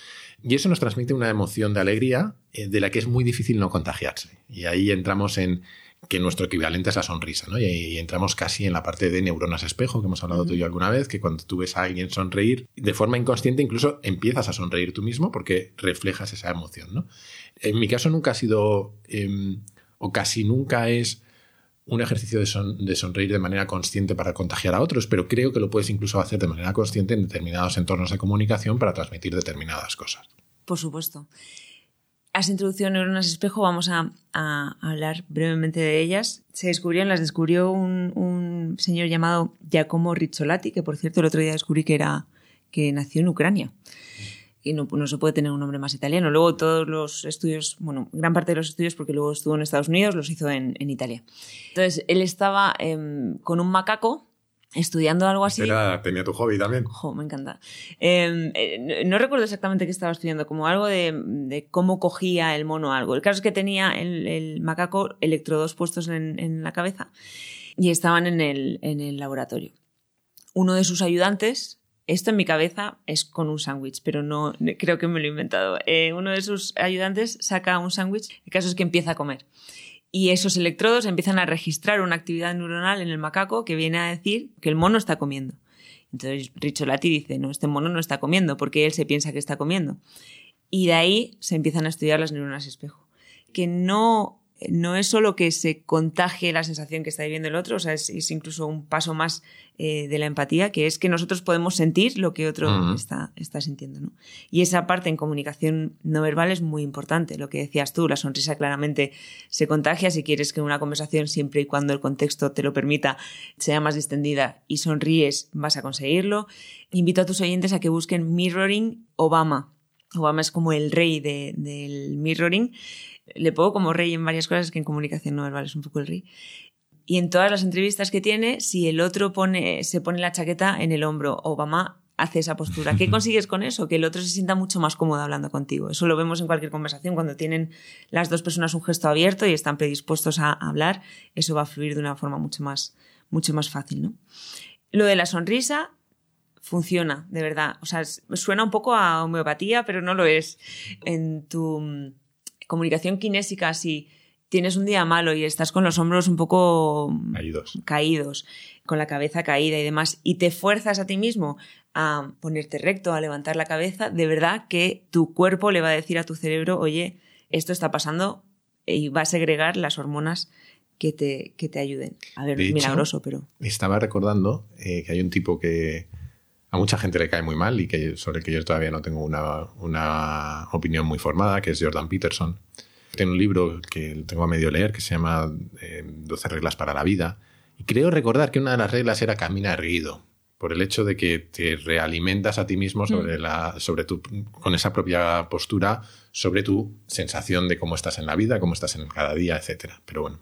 Y eso nos transmite una emoción de alegría eh, de la que es muy difícil no contagiarse. Y ahí entramos en que nuestro equivalente es la sonrisa, ¿no? Y, entramos casi en la parte de neuronas espejo que hemos hablado tú y yo alguna vez, que cuando tú ves a alguien sonreír, de forma inconsciente incluso empiezas a sonreír tú mismo porque reflejas esa emoción, ¿no? En mi caso nunca ha sido, em, o casi nunca es un ejercicio de, de, sonreír de manera consciente para contagiar a otros, pero creo que lo puedes incluso hacer de manera consciente en determinados entornos de comunicación para transmitir determinadas cosas. Por supuesto has introducido neuronas espejo, vamos a, hablar brevemente de ellas. Se descubrieron, las descubrió un, señor llamado Giacomo Rizzolatti, que por cierto el otro día descubrí que, era, que nació en Ucrania. Y no, se puede tener un nombre más italiano. Luego todos los estudios, bueno, gran parte de los estudios, porque luego estuvo en Estados Unidos, los hizo en, Italia. Entonces, él estaba em, con un macaco estudiando algo así. Era, tenía tu hobby también. me encanta. Em, eh, no, recuerdo exactamente qué estaba estudiando, como algo de, cómo cogía el mono algo. El caso es que tenía el, macaco electrodos puestos en, la cabeza y estaban en el, en el laboratorio. Uno de sus ayudantes, esto en mi cabeza es con un sándwich, pero no creo que me lo he inventado. Eh, uno de sus ayudantes saca un sándwich, el caso es que empieza a comer y esos electrodos empiezan a registrar una actividad neuronal en el macaco que viene a decir que el mono está comiendo. Entonces Ricciolati dice, no, este mono no está comiendo porque él se piensa que está comiendo. Y de ahí se empiezan a estudiar las neuronas espejo. Que no no es solo que se contagie la sensación que está viviendo el otro, o sea, es, incluso un paso más eh, de la empatía, que es que nosotros podemos sentir lo que otro está, está sintiendo. ¿no? Y esa parte en comunicación no verbal es muy importante. Lo que decías tú, la sonrisa claramente se contagia si quieres que una conversación, siempre y cuando el contexto te lo permita, sea más distendida y sonríes, vas a conseguirlo. Invito a tus oyentes a que busquen Mirroring Obama. Obama es como el rey del mirroring le pongo como rey en varias cosas que en comunicación no verbal es un poco el rey. Y en todas las entrevistas que tiene, si el otro pone, se pone la chaqueta en el hombro, Obama hace esa postura. ¿Qué consigues con eso? Que el otro se sienta mucho más cómodo hablando contigo. Eso lo vemos en cualquier conversación. Cuando tienen las dos personas un gesto abierto y están predispuestos a hablar, eso va a fluir de una forma mucho más, mucho más fácil. ¿no? Lo de la sonrisa funciona, de verdad. O sea, suena un poco a homeopatía, pero no lo es. En tu comunicación kinésica, si tienes un día malo y estás con los hombros un poco caídos, con la cabeza caída y demás, y te fuerzas a ti mismo a ponerte recto, a levantar la cabeza, de verdad que tu cuerpo le va a decir a tu cerebro, oye, esto está pasando y va a segregar las hormonas que te, que te ayuden. A ver, milagroso, pero... Estaba recordando eh, que hay un tipo que a mucha gente le cae muy mal y que sobre que yo todavía no tengo una, opinión muy formada, que es Jordan Peterson, Tengo un libro que tengo a medio leer que se llama 12 eh, reglas para la vida. Y creo recordar que una de las reglas era camina erguido por el hecho de que te realimentas a ti mismo sobre mm. la, sobre tu, con esa propia postura, sobre tu sensación de cómo estás en la vida, cómo estás en cada día, etc. Pero bueno,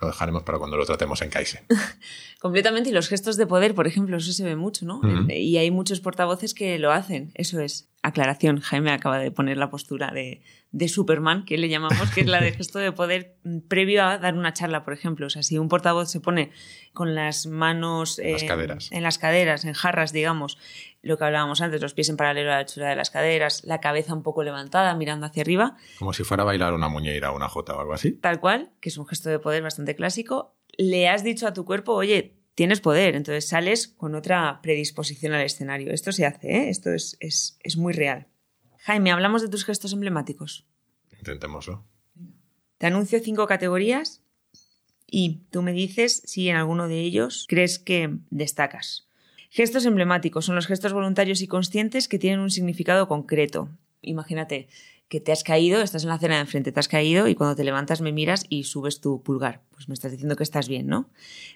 lo dejaremos para cuando lo tratemos en Kaizen. Completamente, y los gestos de poder, por ejemplo, eso se ve mucho, ¿no? Y hay muchos portavoces que lo hacen, eso es. Aclaración, Jaime acaba de poner la postura de, de Superman, que le llamamos, que es la de gesto de poder previo a dar una charla, por ejemplo. O sea, si un portavoz se pone con las manos en las caderas, en, las caderas, en jarras, digamos, lo que hablábamos antes, los pies en paralelo a la altura de las caderas, la cabeza un poco levantada, mirando hacia arriba. Como si fuera a bailar una muñeira o una jota o algo así. Tal cual, que es un gesto de poder bastante clásico. Le has dicho a tu cuerpo, oye, tienes poder, entonces sales con otra predisposición al escenario. Esto se hace, ¿eh? esto es, es, es muy real. Jaime, hablamos de tus gestos emblemáticos. Intentémoslo. Te anuncio cinco categorías y tú me dices si en alguno de ellos crees que destacas. Gestos emblemáticos son los gestos voluntarios y conscientes que tienen un significado concreto. Imagínate, que te has caído, estás en la cena de enfrente, te has caído y cuando te levantas me miras y subes tu pulgar. Pues me estás diciendo que estás bien, ¿no?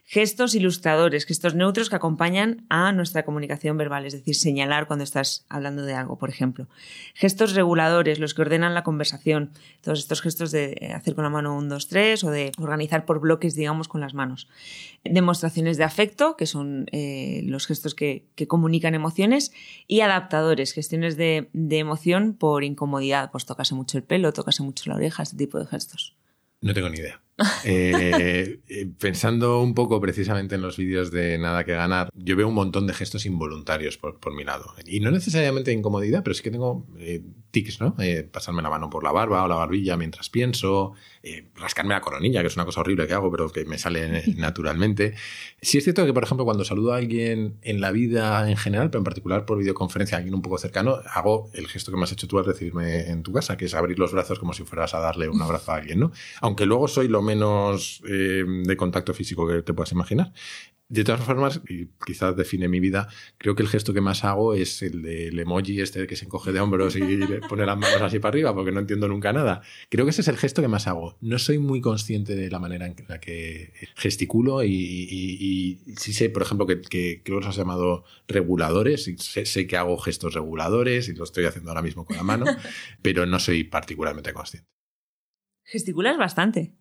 Gestos ilustradores, gestos neutros que acompañan a nuestra comunicación verbal, es decir, señalar cuando estás hablando de algo, por ejemplo. Gestos reguladores, los que ordenan la conversación, todos estos gestos de hacer con la mano un, dos, tres o de organizar por bloques, digamos, con las manos. Demostraciones de afecto, que son eh, los gestos que, comunican emociones, y adaptadores, gestiones de, de emoción por incomodidad, pues tocase mucho el pelo, tocase mucho la oreja, este tipo de gestos. No tengo ni idea. Eh, eh, pensando un poco precisamente en los vídeos de Nada que ganar, yo veo un montón de gestos involuntarios por, mi lado. Y no necesariamente incomodidad, pero sí que tengo eh, tics, ¿no? pasarme la mano por la barba o la barbilla mientras pienso, rascarme la coronilla, que es una cosa horrible que hago, pero que me sale naturalmente. Sí es cierto que, por ejemplo, cuando saludo a alguien en la vida en general, pero en particular por videoconferencia, a alguien un poco cercano, hago el gesto que me has hecho tú al recibirme en tu casa, que es abrir los brazos como si fueras a darle un abrazo a alguien, ¿no? Aunque luego soy lo menos eh, de contacto físico que te puedas imaginar. De todas formas, y quizás define mi vida, creo que el gesto que más hago es el del emoji este que se encoge de hombros y pone las manos así para arriba porque no entiendo nunca nada. Creo que ese es el gesto que más hago. No soy muy consciente de la manera en la que gesticulo y, sí sé, por ejemplo, que, creo que los has llamado reguladores y sé, sé que hago gestos reguladores y lo estoy haciendo ahora mismo con la mano, pero no soy particularmente consciente. Gesticulas bastante.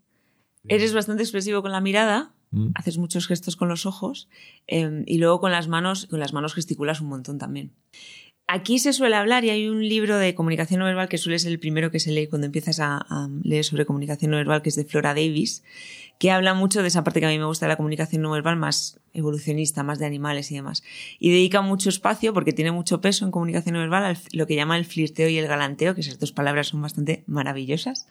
Eres bastante expresivo con la mirada, mm. haces muchos gestos con los ojos em, y luego con las manos, con las manos gesticulas un montón también. Aquí se suele hablar y hay un libro de comunicación no verbal que suele ser el primero que se lee cuando empiezas a, leer sobre comunicación no verbal, que es de Flora Davis, que habla mucho de esa parte que a mí me gusta de la comunicación no verbal, más evolucionista, más de animales y demás. Y dedica mucho espacio, porque tiene mucho peso en comunicación no verbal, a lo que llama el flirteo y el galanteo, que esas dos palabras son bastante maravillosas,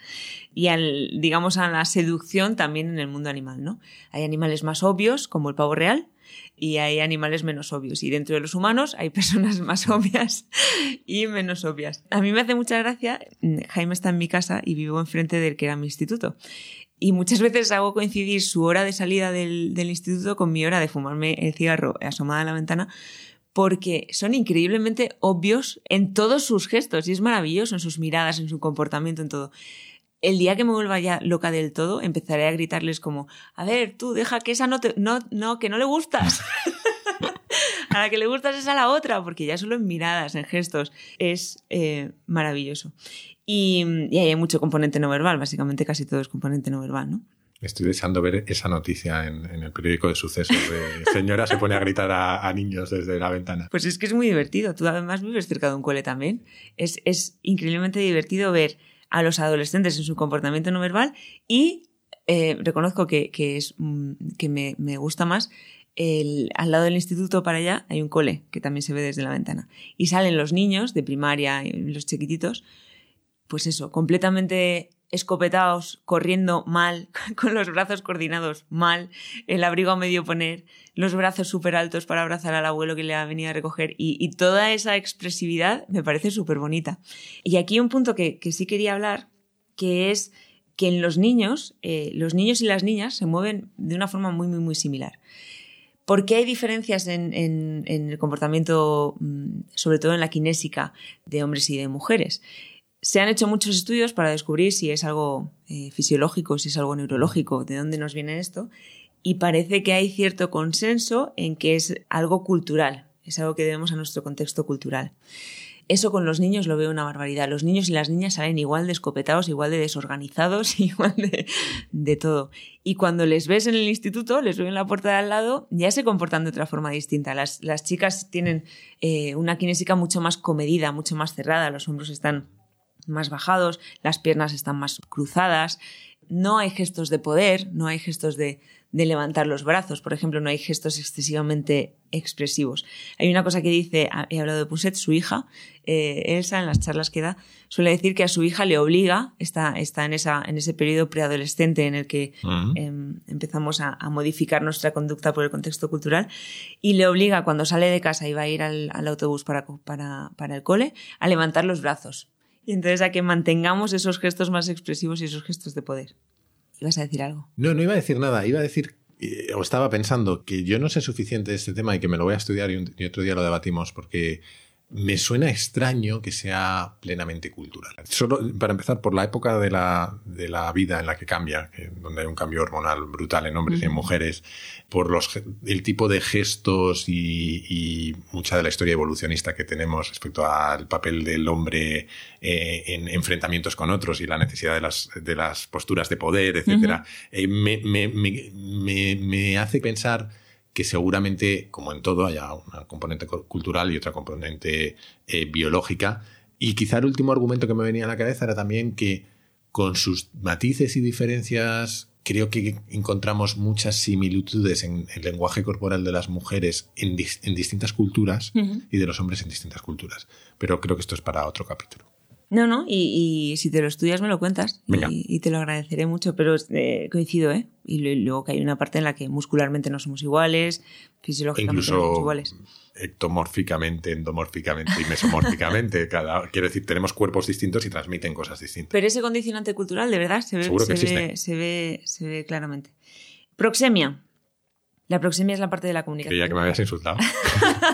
y al, digamos, a la seducción también en el mundo animal, ¿no? Hay animales más obvios, como el pavo real, y hay animales menos obvios. Y dentro de los humanos hay personas más obvias y menos obvias. A mí me hace mucha gracia, Jaime está en mi casa y vivo enfrente del que era mi instituto. Y muchas veces hago coincidir su hora de salida del, del instituto con mi hora de fumarme el cigarro asomada a la ventana porque son increíblemente obvios en todos sus gestos y es maravilloso en sus miradas, en su comportamiento, en todo el día que me vuelva ya loca del todo, empezaré a gritarles como, a ver, tú deja que esa no te, no, no, que no le gustas. a la que le gustas es a la otra, porque ya solo en miradas, en gestos, es eh, maravilloso. Y, y hay mucho componente no verbal, básicamente casi todo es componente no verbal, ¿no? Estoy deseando ver esa noticia en, el periódico de sucesos de señora se pone a gritar a, niños desde la ventana. Pues es que es muy divertido. Tú además vives cerca de un cole también. Es, es increíblemente divertido ver a los adolescentes en su comportamiento no verbal y eh, reconozco que, es, mm, que me, gusta más el, al lado del instituto para allá hay un cole que también se ve desde la ventana. Y salen los niños de primaria, los chiquititos, pues eso, completamente escopetados, corriendo mal, con los brazos coordinados mal, el abrigo a medio poner, los brazos súper altos para abrazar al abuelo que le ha venido a recoger y, toda esa expresividad me parece súper bonita. Y aquí un punto que, sí quería hablar, que es que en los niños, eh, los niños y las niñas se mueven de una forma muy, muy, muy similar. ¿Por qué hay diferencias en, el comportamiento, mm, sobre todo en la kinésica, de hombres y de mujeres? Se han hecho muchos estudios para descubrir si es algo eh, fisiológico, si es algo neurológico, de dónde nos viene esto, y parece que hay cierto consenso en que es algo cultural, es algo que debemos a nuestro contexto cultural. Eso con los niños lo veo una barbaridad. Los niños y las niñas salen igual de escopetados, igual de desorganizados, igual de, todo. Y cuando les ves en el instituto, les ves en la puerta de al lado, ya se comportan de otra forma distinta. Las, chicas tienen eh, una kinésica mucho más comedida, mucho más cerrada, los hombros están más bajados, las piernas están más cruzadas, no hay gestos de poder, no hay gestos de, de levantar los brazos. Por ejemplo, no hay gestos excesivamente expresivos. Hay una cosa que dice, he hablado de Puset, su hija, eh, Elsa, en las charlas que da, suele decir que a su hija le obliga, está, está en, esa, en ese periodo preadolescente en el que em, empezamos a, modificar nuestra conducta por el contexto cultural, y le obliga cuando sale de casa y va a ir al, autobús para, para, para el cole, a levantar los brazos. Y entonces a que mantengamos esos gestos más expresivos y esos gestos de poder. ¿Ibas a decir algo? No, no iba a decir nada. Iba a decir, eh, o estaba pensando que yo no sé suficiente de este tema y que me lo voy a estudiar y otro día lo debatimos porque me suena extraño que sea plenamente cultural. Solo para empezar, por la época de la, de la vida en la que cambia, donde hay un cambio hormonal brutal en hombres y en mujeres, por los, el tipo de gestos y, mucha de la historia evolucionista que tenemos respecto al papel del hombre eh, en enfrentamientos con otros y la necesidad de las, de las posturas de poder, etc., eh, me, me, me, me hace pensar que seguramente, como en todo, haya una componente cultural y otra componente eh, biológica. Y quizá el último argumento que me venía a la cabeza era también que con sus matices y diferencias creo que encontramos muchas similitudes en el lenguaje corporal de las mujeres en, distintas culturas y de los hombres en distintas culturas. Pero creo que esto es para otro capítulo. No, no, y, si te lo estudias me lo cuentas y, te lo agradeceré mucho, pero eh, coincido, ¿eh? Y luego que hay una parte en la que muscularmente no somos iguales, fisiológicamente no somos iguales. Ectomórficamente, endomórficamente y mesomórficamente. cada, quiero decir, tenemos cuerpos distintos y transmiten cosas distintas. Pero ese condicionante cultural, de verdad, se ve, se ve, se ve claramente. Proxemia. La proxemia es la parte de la comunicación. Creía que me habías insultado.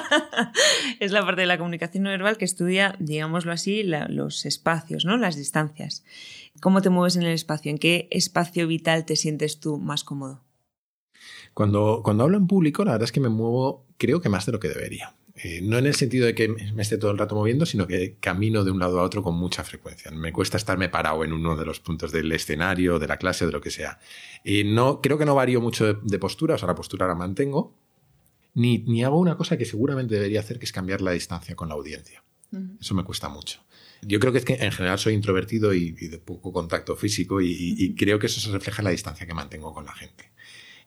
es la parte de la comunicación no verbal que estudia, digámoslo así, los espacios, ¿no? Las distancias. ¿Cómo te mueves en el espacio? ¿En qué espacio vital te sientes tú más cómodo? Cuando, cuando hablo en público, la verdad es que me muevo, creo que más de lo que debería. Eh, no en el sentido de que me esté todo el rato moviendo, sino que camino de un lado a otro con mucha frecuencia. Me cuesta estarme parado en uno de los puntos del escenario, de la clase, de lo que sea. Y no, creo que no varío mucho de, postura, o sea, la postura la mantengo, ni, ni, hago una cosa que seguramente debería hacer, que es cambiar la distancia con la audiencia. Eso me cuesta mucho. Yo creo que es que en general soy introvertido y, de poco contacto físico y, creo que eso se refleja en la distancia que mantengo con la gente.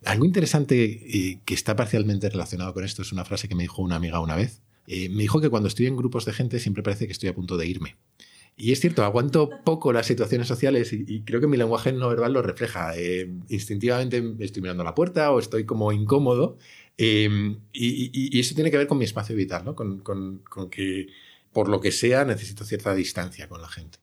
Algo interesante eh, que está parcialmente relacionado con esto es una frase que me dijo una amiga una vez. Eh, me dijo que cuando estoy en grupos de gente siempre parece que estoy a punto de irme. Y es cierto, aguanto poco las situaciones sociales y, creo que mi lenguaje no verbal lo refleja. Eh, instintivamente estoy mirando la puerta o estoy como incómodo. y, eso tiene que ver con mi espacio vital, ¿no? con que por lo que sea necesito cierta distancia con la gente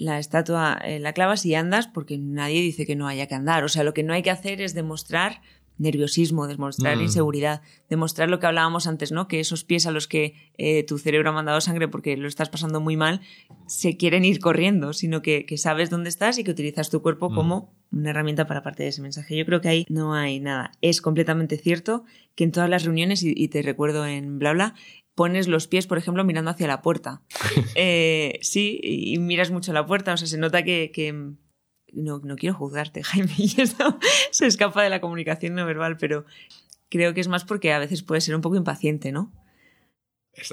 la estatua eh, la clavas y andas porque nadie dice que no haya que andar. O sea, lo que no hay que hacer es demostrar nerviosismo, demostrar mm. inseguridad, demostrar lo que hablábamos antes, ¿no? Que esos pies a los que eh, tu cerebro ha mandado sangre porque lo estás pasando muy mal, se quieren ir corriendo, sino que, sabes dónde estás y que utilizas tu cuerpo mm. como una herramienta para parte de ese mensaje. Yo creo que ahí no hay nada. Es completamente cierto que en todas las reuniones, y, y te recuerdo en bla bla, pones los pies, por ejemplo, mirando hacia la puerta. Eh, sí, y miras mucho la puerta, o sea, se nota que, no, quiero juzgarte, Jaime, y eso se escapa de la comunicación no verbal, pero creo que es más porque a veces puede ser un poco impaciente, ¿no?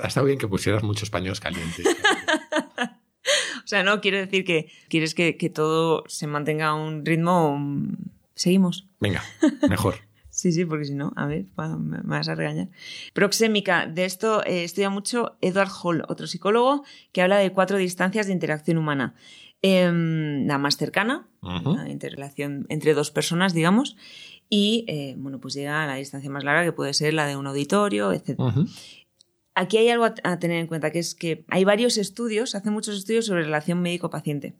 Ha estado bien que pusieras muchos paños calientes. o sea, no, quiero decir que quieres que, que todo se mantenga a un ritmo... Seguimos. Venga, mejor. Sí, sí, porque si no, a ver, me vas a regañar. Proxémica, de esto eh, estudia mucho Edward Hall, otro psicólogo, que habla de cuatro distancias de interacción humana. Em, la más cercana, la interrelación entre dos personas, digamos, y eh, bueno, pues llega a la distancia más larga, que puede ser la de un auditorio, etc. Aquí hay algo a, tener en cuenta, que es que hay varios estudios, hace muchos estudios sobre relación médico-paciente.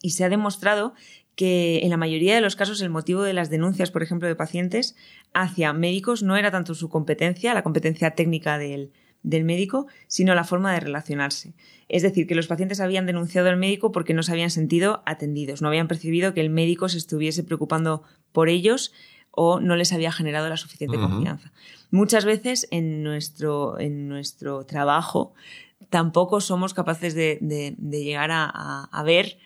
Y se ha demostrado que en la mayoría de los casos el motivo de las denuncias, por ejemplo, de pacientes hacia médicos no era tanto su competencia, la competencia técnica del, del médico, sino la forma de relacionarse. Es decir, que los pacientes habían denunciado al médico porque no se habían sentido atendidos, no habían percibido que el médico se estuviese preocupando por ellos o no les había generado la suficiente confianza. Muchas veces en nuestro, en nuestro trabajo tampoco somos capaces de, llegar a, ver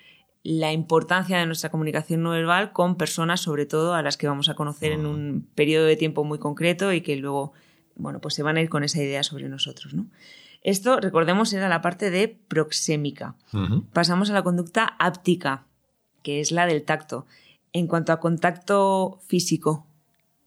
la importancia de nuestra comunicación no verbal con personas, sobre todo a las que vamos a conocer en un periodo de tiempo muy concreto y que luego, bueno, pues se van a ir con esa idea sobre nosotros, ¿no? Esto, recordemos, era la parte de proxémica. Pasamos a la conducta áptica, que es la del tacto. En cuanto a contacto físico,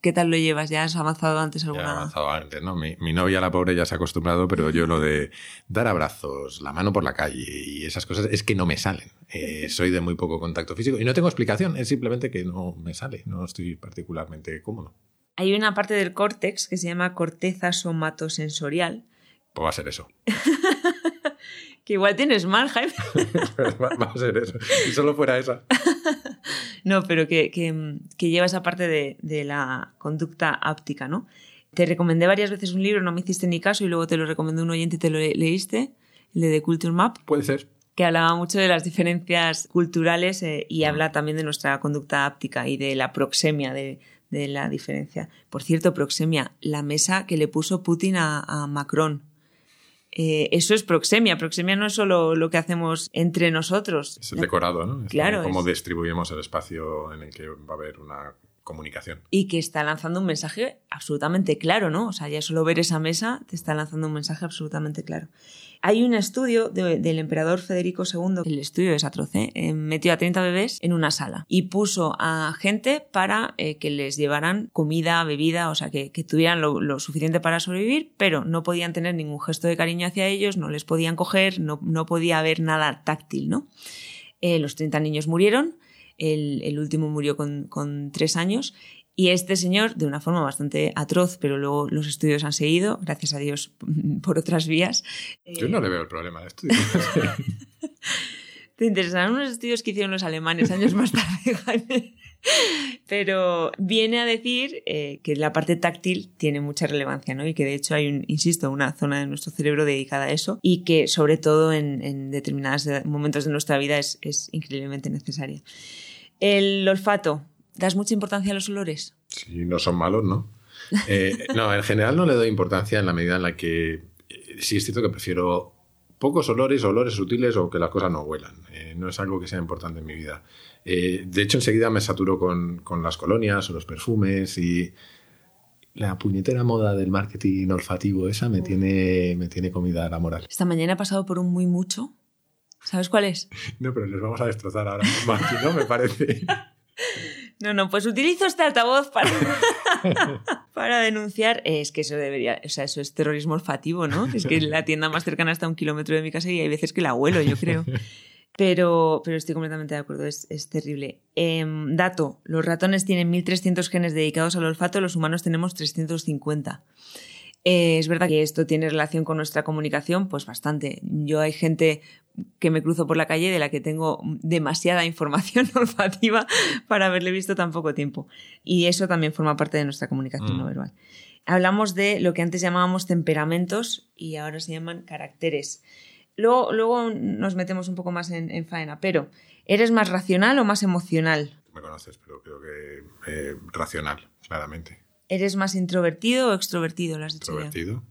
¿qué tal lo llevas? ¿Ya has avanzado antes alguna? Ya he avanzado antes, ¿no? Mi, novia, la pobre, ya se ha acostumbrado, pero yo lo de dar abrazos, la mano por la calle y esas cosas es que no me salen. Eh, soy de muy poco contacto físico y no tengo explicación, es simplemente que no me sale, no estoy particularmente cómodo. Hay una parte del córtex que se llama corteza somatosensorial, pues va a ser eso. que igual tienes mal, Jaime. va, a ser eso. Si solo fuera esa. no, pero que, lleva esa parte de, la conducta áptica, ¿no? Te recomendé varias veces un libro, no me hiciste ni caso, y luego te lo recomendé un oyente y te lo leíste, el de The Culture Map. Puede ser. Que hablaba mucho de las diferencias culturales eh, y habla también de nuestra conducta áptica y de la proxemia, de, la diferencia. Por cierto, proxemia, la mesa que le puso Putin a Macron eh, eso es proxemia. Proxemia no es solo lo que hacemos entre nosotros. Es el decorado, ¿no? claro. Cómo distribuimos el espacio en el que va a haber una comunicación. Y que está lanzando un mensaje absolutamente claro, ¿no? O sea, ya solo ver esa mesa te está lanzando un mensaje absolutamente claro. Hay un estudio del emperador Federico II, el estudio es atroz, ¿eh? metió a 30 bebés en una sala y puso a gente para eh, que les llevaran comida, bebida, o sea, que, tuvieran lo, suficiente para sobrevivir, pero no podían tener ningún gesto de cariño hacia ellos, no les podían coger, no, no podía haber nada táctil, ¿no? Eh, los 30 niños murieron, el, el último murió con, con tres años y este señor, de una forma bastante atroz, pero luego los estudios han seguido, gracias a Dios, por otras vías. Yo no le veo el problema de estudios. Te interesarán unos estudios que hicieron los alemanes años más tarde, Pero viene a decir eh, que la parte táctil tiene mucha relevancia, ¿no? Y que de hecho hay, un, insisto, una zona de nuestro cerebro dedicada a eso y que sobre todo en, determinados momentos de nuestra vida es, es increíblemente necesaria. El olfato, ¿Das mucha importancia a los olores? Sí, no son malos, ¿no? Eh, no, en general no le doy importancia en la medida en la que eh, sí es cierto que prefiero pocos olores, olores sutiles o que las cosas no huelan. Eh, no es algo que sea importante en mi vida. de hecho, enseguida me saturo con, con, las colonias o los perfumes y la puñetera moda del marketing olfativo, esa me tiene, me tiene comida la moral. Esta mañana he pasado por un muy mucho. ¿Sabes cuál es? No, pero les vamos a destrozar ahora. ¿no? Me parece. No, no, pues utilizo este altavoz para, para denunciar. Es que eso debería, o sea, eso es terrorismo olfativo, ¿no? Es que la tienda más cercana está a un kilómetro de mi casa y hay veces que la huelo, yo creo. Pero, pero estoy completamente de acuerdo, es, terrible. Em, dato, los ratones tienen 1.300 genes dedicados al olfato, los humanos tenemos 350. Eh, es verdad que esto tiene relación con nuestra comunicación, pues bastante. Yo hay gente que me cruzo por la calle de la que tengo demasiada información olfativa para haberle visto tan poco tiempo. Y eso también forma parte de nuestra comunicación no mm. verbal. Hablamos de lo que antes llamábamos temperamentos y ahora se llaman caracteres. Luego, luego nos metemos un poco más en, faena, pero ¿eres más racional o más emocional? Me conoces, pero creo que eh, racional, claramente. ¿Eres más introvertido o extrovertido? Lo has dicho Introvertido.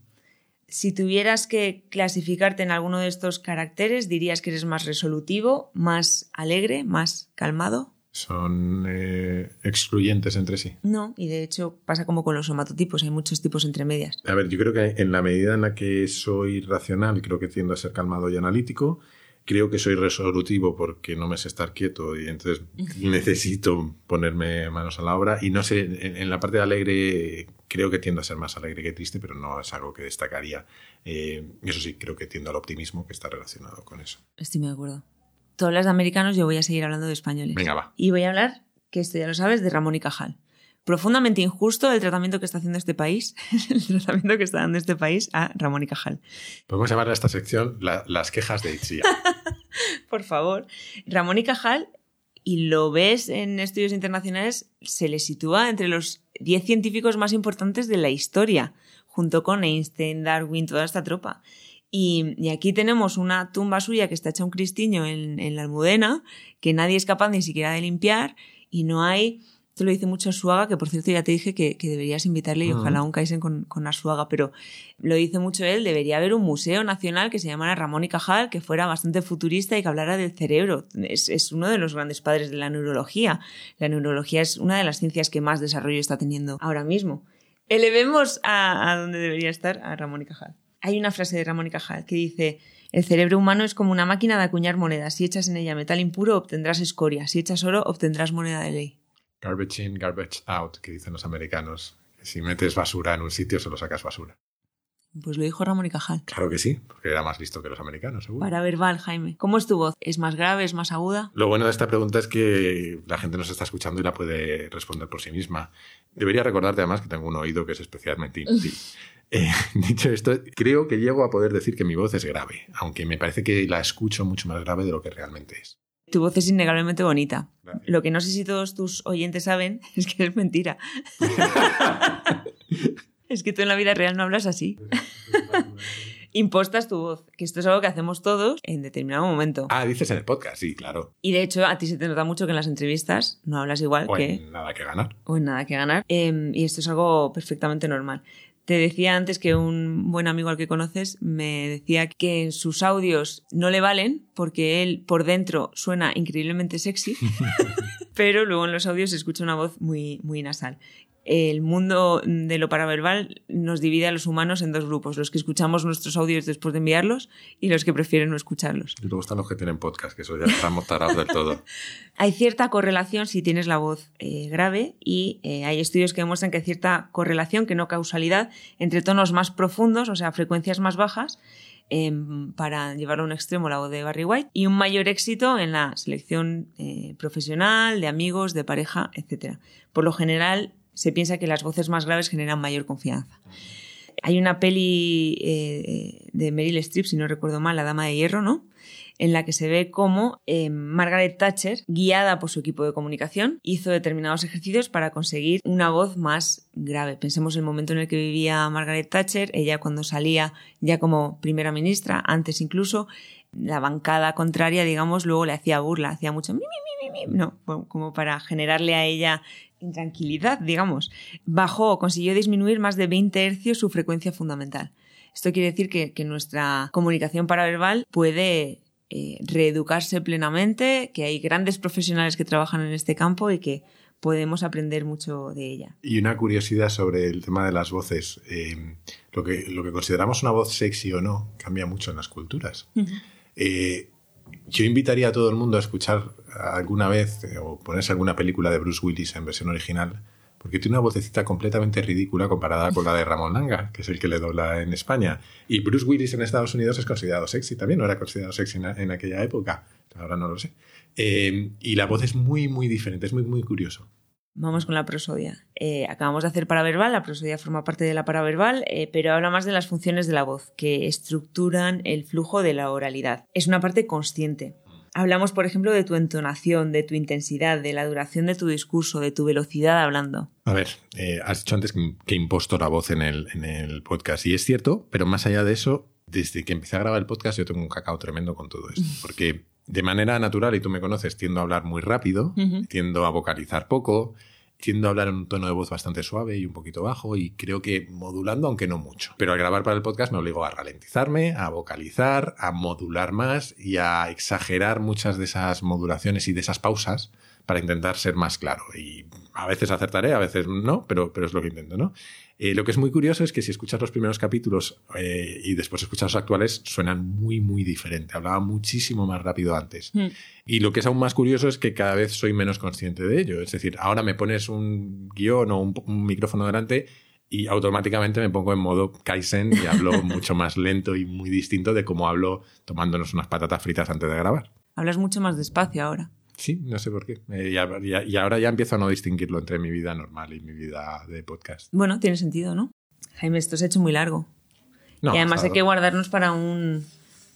Si tuvieras que clasificarte en alguno de estos caracteres, dirías que eres más resolutivo, más alegre, más calmado. Son eh, excluyentes entre sí. No, y de hecho pasa como con los somatotipos, hay muchos tipos entre medias. A ver, yo creo que en la medida en la que soy racional, creo que tiendo a ser calmado y analítico creo que soy resolutivo porque no me sé estar quieto y entonces necesito ponerme manos a la obra. Y no sé, en, la parte de alegre creo que tiendo a ser más alegre que triste, pero no es algo que destacaría. Eh, eso sí, creo que tiendo al optimismo que está relacionado con eso. Estoy de acuerdo. Tú hablas de americanos, yo voy a seguir hablando de españoles. Venga, va. Y voy a hablar, que esto ya lo sabes, de Ramón y Cajal profundamente injusto el tratamiento que está haciendo este país, el tratamiento que está dando este país a Ramón y Cajal. Podemos llamar a esta sección las quejas de Itzia. Por favor. Ramón y Cajal, y lo ves en estudios internacionales, se le sitúa entre los 10 científicos más importantes de la historia, junto con Einstein, Darwin, toda esta tropa. Y, aquí tenemos una tumba suya que está hecha un cristiño en, en la almudena, que nadie es capaz ni siquiera de limpiar, y no hay esto lo dice mucho Asuaga, que por cierto ya te dije que, deberías invitarle y ojalá un Kaizen con, con Asuaga, pero lo dice mucho él, debería haber un museo nacional que se llamara Ramón y Cajal, que fuera bastante futurista y que hablara del cerebro. Es, es uno de los grandes padres de la neurología. La neurología es una de las ciencias que más desarrollo está teniendo ahora mismo. Elevemos a, a donde debería estar a Ramón y Cajal. Hay una frase de Ramón y Cajal que dice, el cerebro humano es como una máquina de acuñar monedas. Si echas en ella metal impuro, obtendrás escoria. Si echas oro, obtendrás moneda de ley. Garbage in, garbage out, que dicen los americanos. si metes basura en un sitio, solo sacas basura. Pues lo dijo Ramón y Cajal. Claro que sí, porque era más listo que los americanos, seguro. Para verbal, Jaime. ¿Cómo es tu voz? ¿Es más grave? ¿Es más aguda? Lo bueno de esta pregunta es que la gente nos está escuchando y la puede responder por sí misma. Debería recordarte además que tengo un oído que es especialmente inútil. Eh, dicho esto, creo que llego a poder decir que mi voz es grave, aunque me parece que la escucho mucho más grave de lo que realmente es. Tu voz es innegablemente bonita. Lo que no sé si todos tus oyentes saben es que es mentira. es que tú en la vida real no hablas así. Impostas tu voz, que esto es algo que hacemos todos en determinado momento. Ah, dices en el podcast, sí, claro. Y de hecho, a ti se te nota mucho que en las entrevistas no hablas igual o que. En nada que ganar. O en nada que ganar. Em, y esto es algo perfectamente normal. Te decía antes que un buen amigo al que conoces me decía que en sus audios no le valen porque él por dentro suena increíblemente sexy, pero luego en los audios se escucha una voz muy, muy nasal el mundo de lo paraverbal nos divide a los humanos en dos grupos, los que escuchamos nuestros audios después de enviarlos y los que prefieren no escucharlos. Y luego están los que tienen podcast, que eso ya estamos tarados del todo. hay cierta correlación si tienes la voz eh, grave y eh, hay estudios que demuestran que hay cierta correlación, que no causalidad, entre tonos más profundos, o sea, frecuencias más bajas, em, para llevarlo a un extremo la voz de Barry White y un mayor éxito en la selección eh, profesional, de amigos, de pareja, etc. Por lo general, se piensa que las voces más graves generan mayor confianza. Hay una peli eh, de Meryl Streep, si no recuerdo mal, La Dama de Hierro, ¿no? En la que se ve cómo eh, Margaret Thatcher, guiada por su equipo de comunicación, hizo determinados ejercicios para conseguir una voz más grave. Pensemos en el momento en el que vivía Margaret Thatcher, ella cuando salía ya como primera ministra, antes incluso, la bancada contraria, digamos, luego le hacía burla, hacía mucho no, como para generarle a ella intranquilidad, digamos. Bajó, consiguió disminuir más de 20 hercios su frecuencia fundamental. Esto quiere decir que, nuestra comunicación paraverbal puede eh, reeducarse plenamente, que hay grandes profesionales que trabajan en este campo y que podemos aprender mucho de ella. Y una curiosidad sobre el tema de las voces. Eh, lo, que, lo que consideramos una voz sexy o no cambia mucho en las culturas. Yo invitaría a todo el mundo a escuchar alguna vez eh, o ponerse alguna película de Bruce Willis en versión original, porque tiene una vocecita completamente ridícula comparada con la de Ramón Langa, que es el que le dobla en España. Y Bruce Willis en Estados Unidos es considerado sexy también, no era considerado sexy en, aquella época, ahora no lo sé. Eh, y la voz es muy, muy diferente, es muy, muy curioso. Vamos con la prosodia. Eh, acabamos de hacer paraverbal, la prosodia forma parte de la paraverbal, eh, pero habla más de las funciones de la voz, que estructuran el flujo de la oralidad. Es una parte consciente. Hablamos, por ejemplo, de tu entonación, de tu intensidad, de la duración de tu discurso, de tu velocidad hablando. A ver, eh, has dicho antes que, imposto la voz en el, en el podcast, y es cierto, pero más allá de eso, desde que empecé a grabar el podcast yo tengo un cacao tremendo con todo esto, porque de manera natural, y tú me conoces, tiendo a hablar muy rápido, tiendo a vocalizar poco, tiendo a hablar en un tono de voz bastante suave y un poquito bajo y creo que modulando, aunque no mucho. Pero al grabar para el podcast me obligo a ralentizarme, a vocalizar, a modular más y a exagerar muchas de esas modulaciones y de esas pausas para intentar ser más claro. Y a veces acertaré, a veces no, pero, pero es lo que intento, ¿no? Eh, lo que es muy curioso es que si escuchas los primeros capítulos eh, y después escuchas los actuales, suenan muy, muy diferente. Hablaba muchísimo más rápido antes. Hmm. Y lo que es aún más curioso es que cada vez soy menos consciente de ello. Es decir, ahora me pones un guion o un, micrófono delante y automáticamente me pongo en modo Kaizen y hablo mucho más lento y muy distinto de cómo hablo tomándonos unas patatas fritas antes de grabar. Hablas mucho más despacio ahora. Sí, no sé por qué. Eh, y, ahora ya empiezo a no distinguirlo entre mi vida normal y mi vida de podcast. Bueno, tiene sentido, ¿no? Jaime, esto se ha hecho muy largo. y además hay que guardarnos para un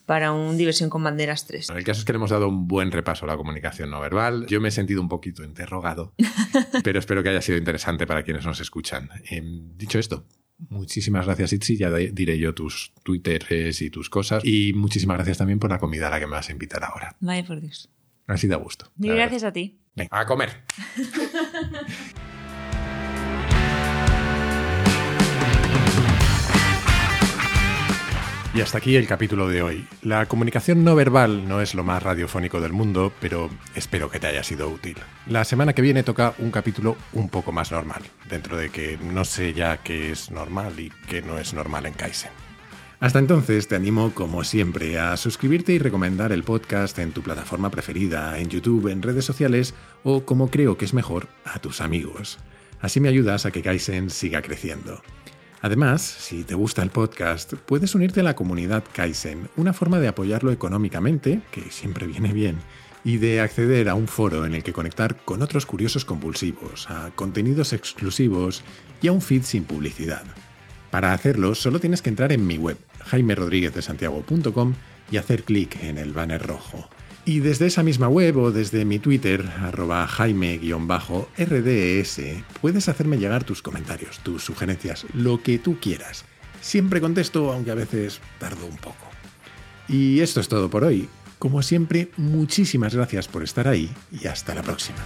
para un diversión con banderas 3. El caso es que le hemos dado un buen repaso a la comunicación no verbal. Yo me he sentido un poquito interrogado, pero espero que haya sido interesante para quienes nos escuchan. Eh, dicho esto, Muchísimas gracias, Itzi. Ya diré yo tus twitters y tus cosas. Y muchísimas gracias también por la comida a la que me vas a invitar ahora. Vaya por Dios. Ha sido a gusto. Y gracias a ti. Venga, a comer. Y hasta aquí el capítulo de hoy. La comunicación no verbal no es lo más radiofónico del mundo, pero espero que te haya sido útil. La semana que viene toca un capítulo un poco más normal, dentro de que no sé ya qué es normal y qué no es normal en Kaizen. Hasta entonces te animo, como siempre, a suscribirte y recomendar el podcast en tu plataforma preferida, en YouTube, en redes sociales o, como creo que es mejor, a tus amigos. Así me ayudas a que Kaizen siga creciendo. Además, si te gusta el podcast, puedes unirte a la comunidad Kaizen, una forma de apoyarlo económicamente, que siempre viene bien, y de acceder a un foro en el que conectar con otros curiosos compulsivos, a contenidos exclusivos y a un feed sin publicidad. Para hacerlo, solo tienes que entrar en mi web, jaimerodriguezdesantiago.com, y hacer clic en el banner rojo. Y desde esa misma web o desde mi Twitter, arroba jaime-rds, puedes hacerme llegar tus comentarios, tus sugerencias, lo que tú quieras. Siempre contesto, aunque a veces tardo un poco. Y esto es todo por hoy. Como siempre, muchísimas gracias por estar ahí y hasta la próxima.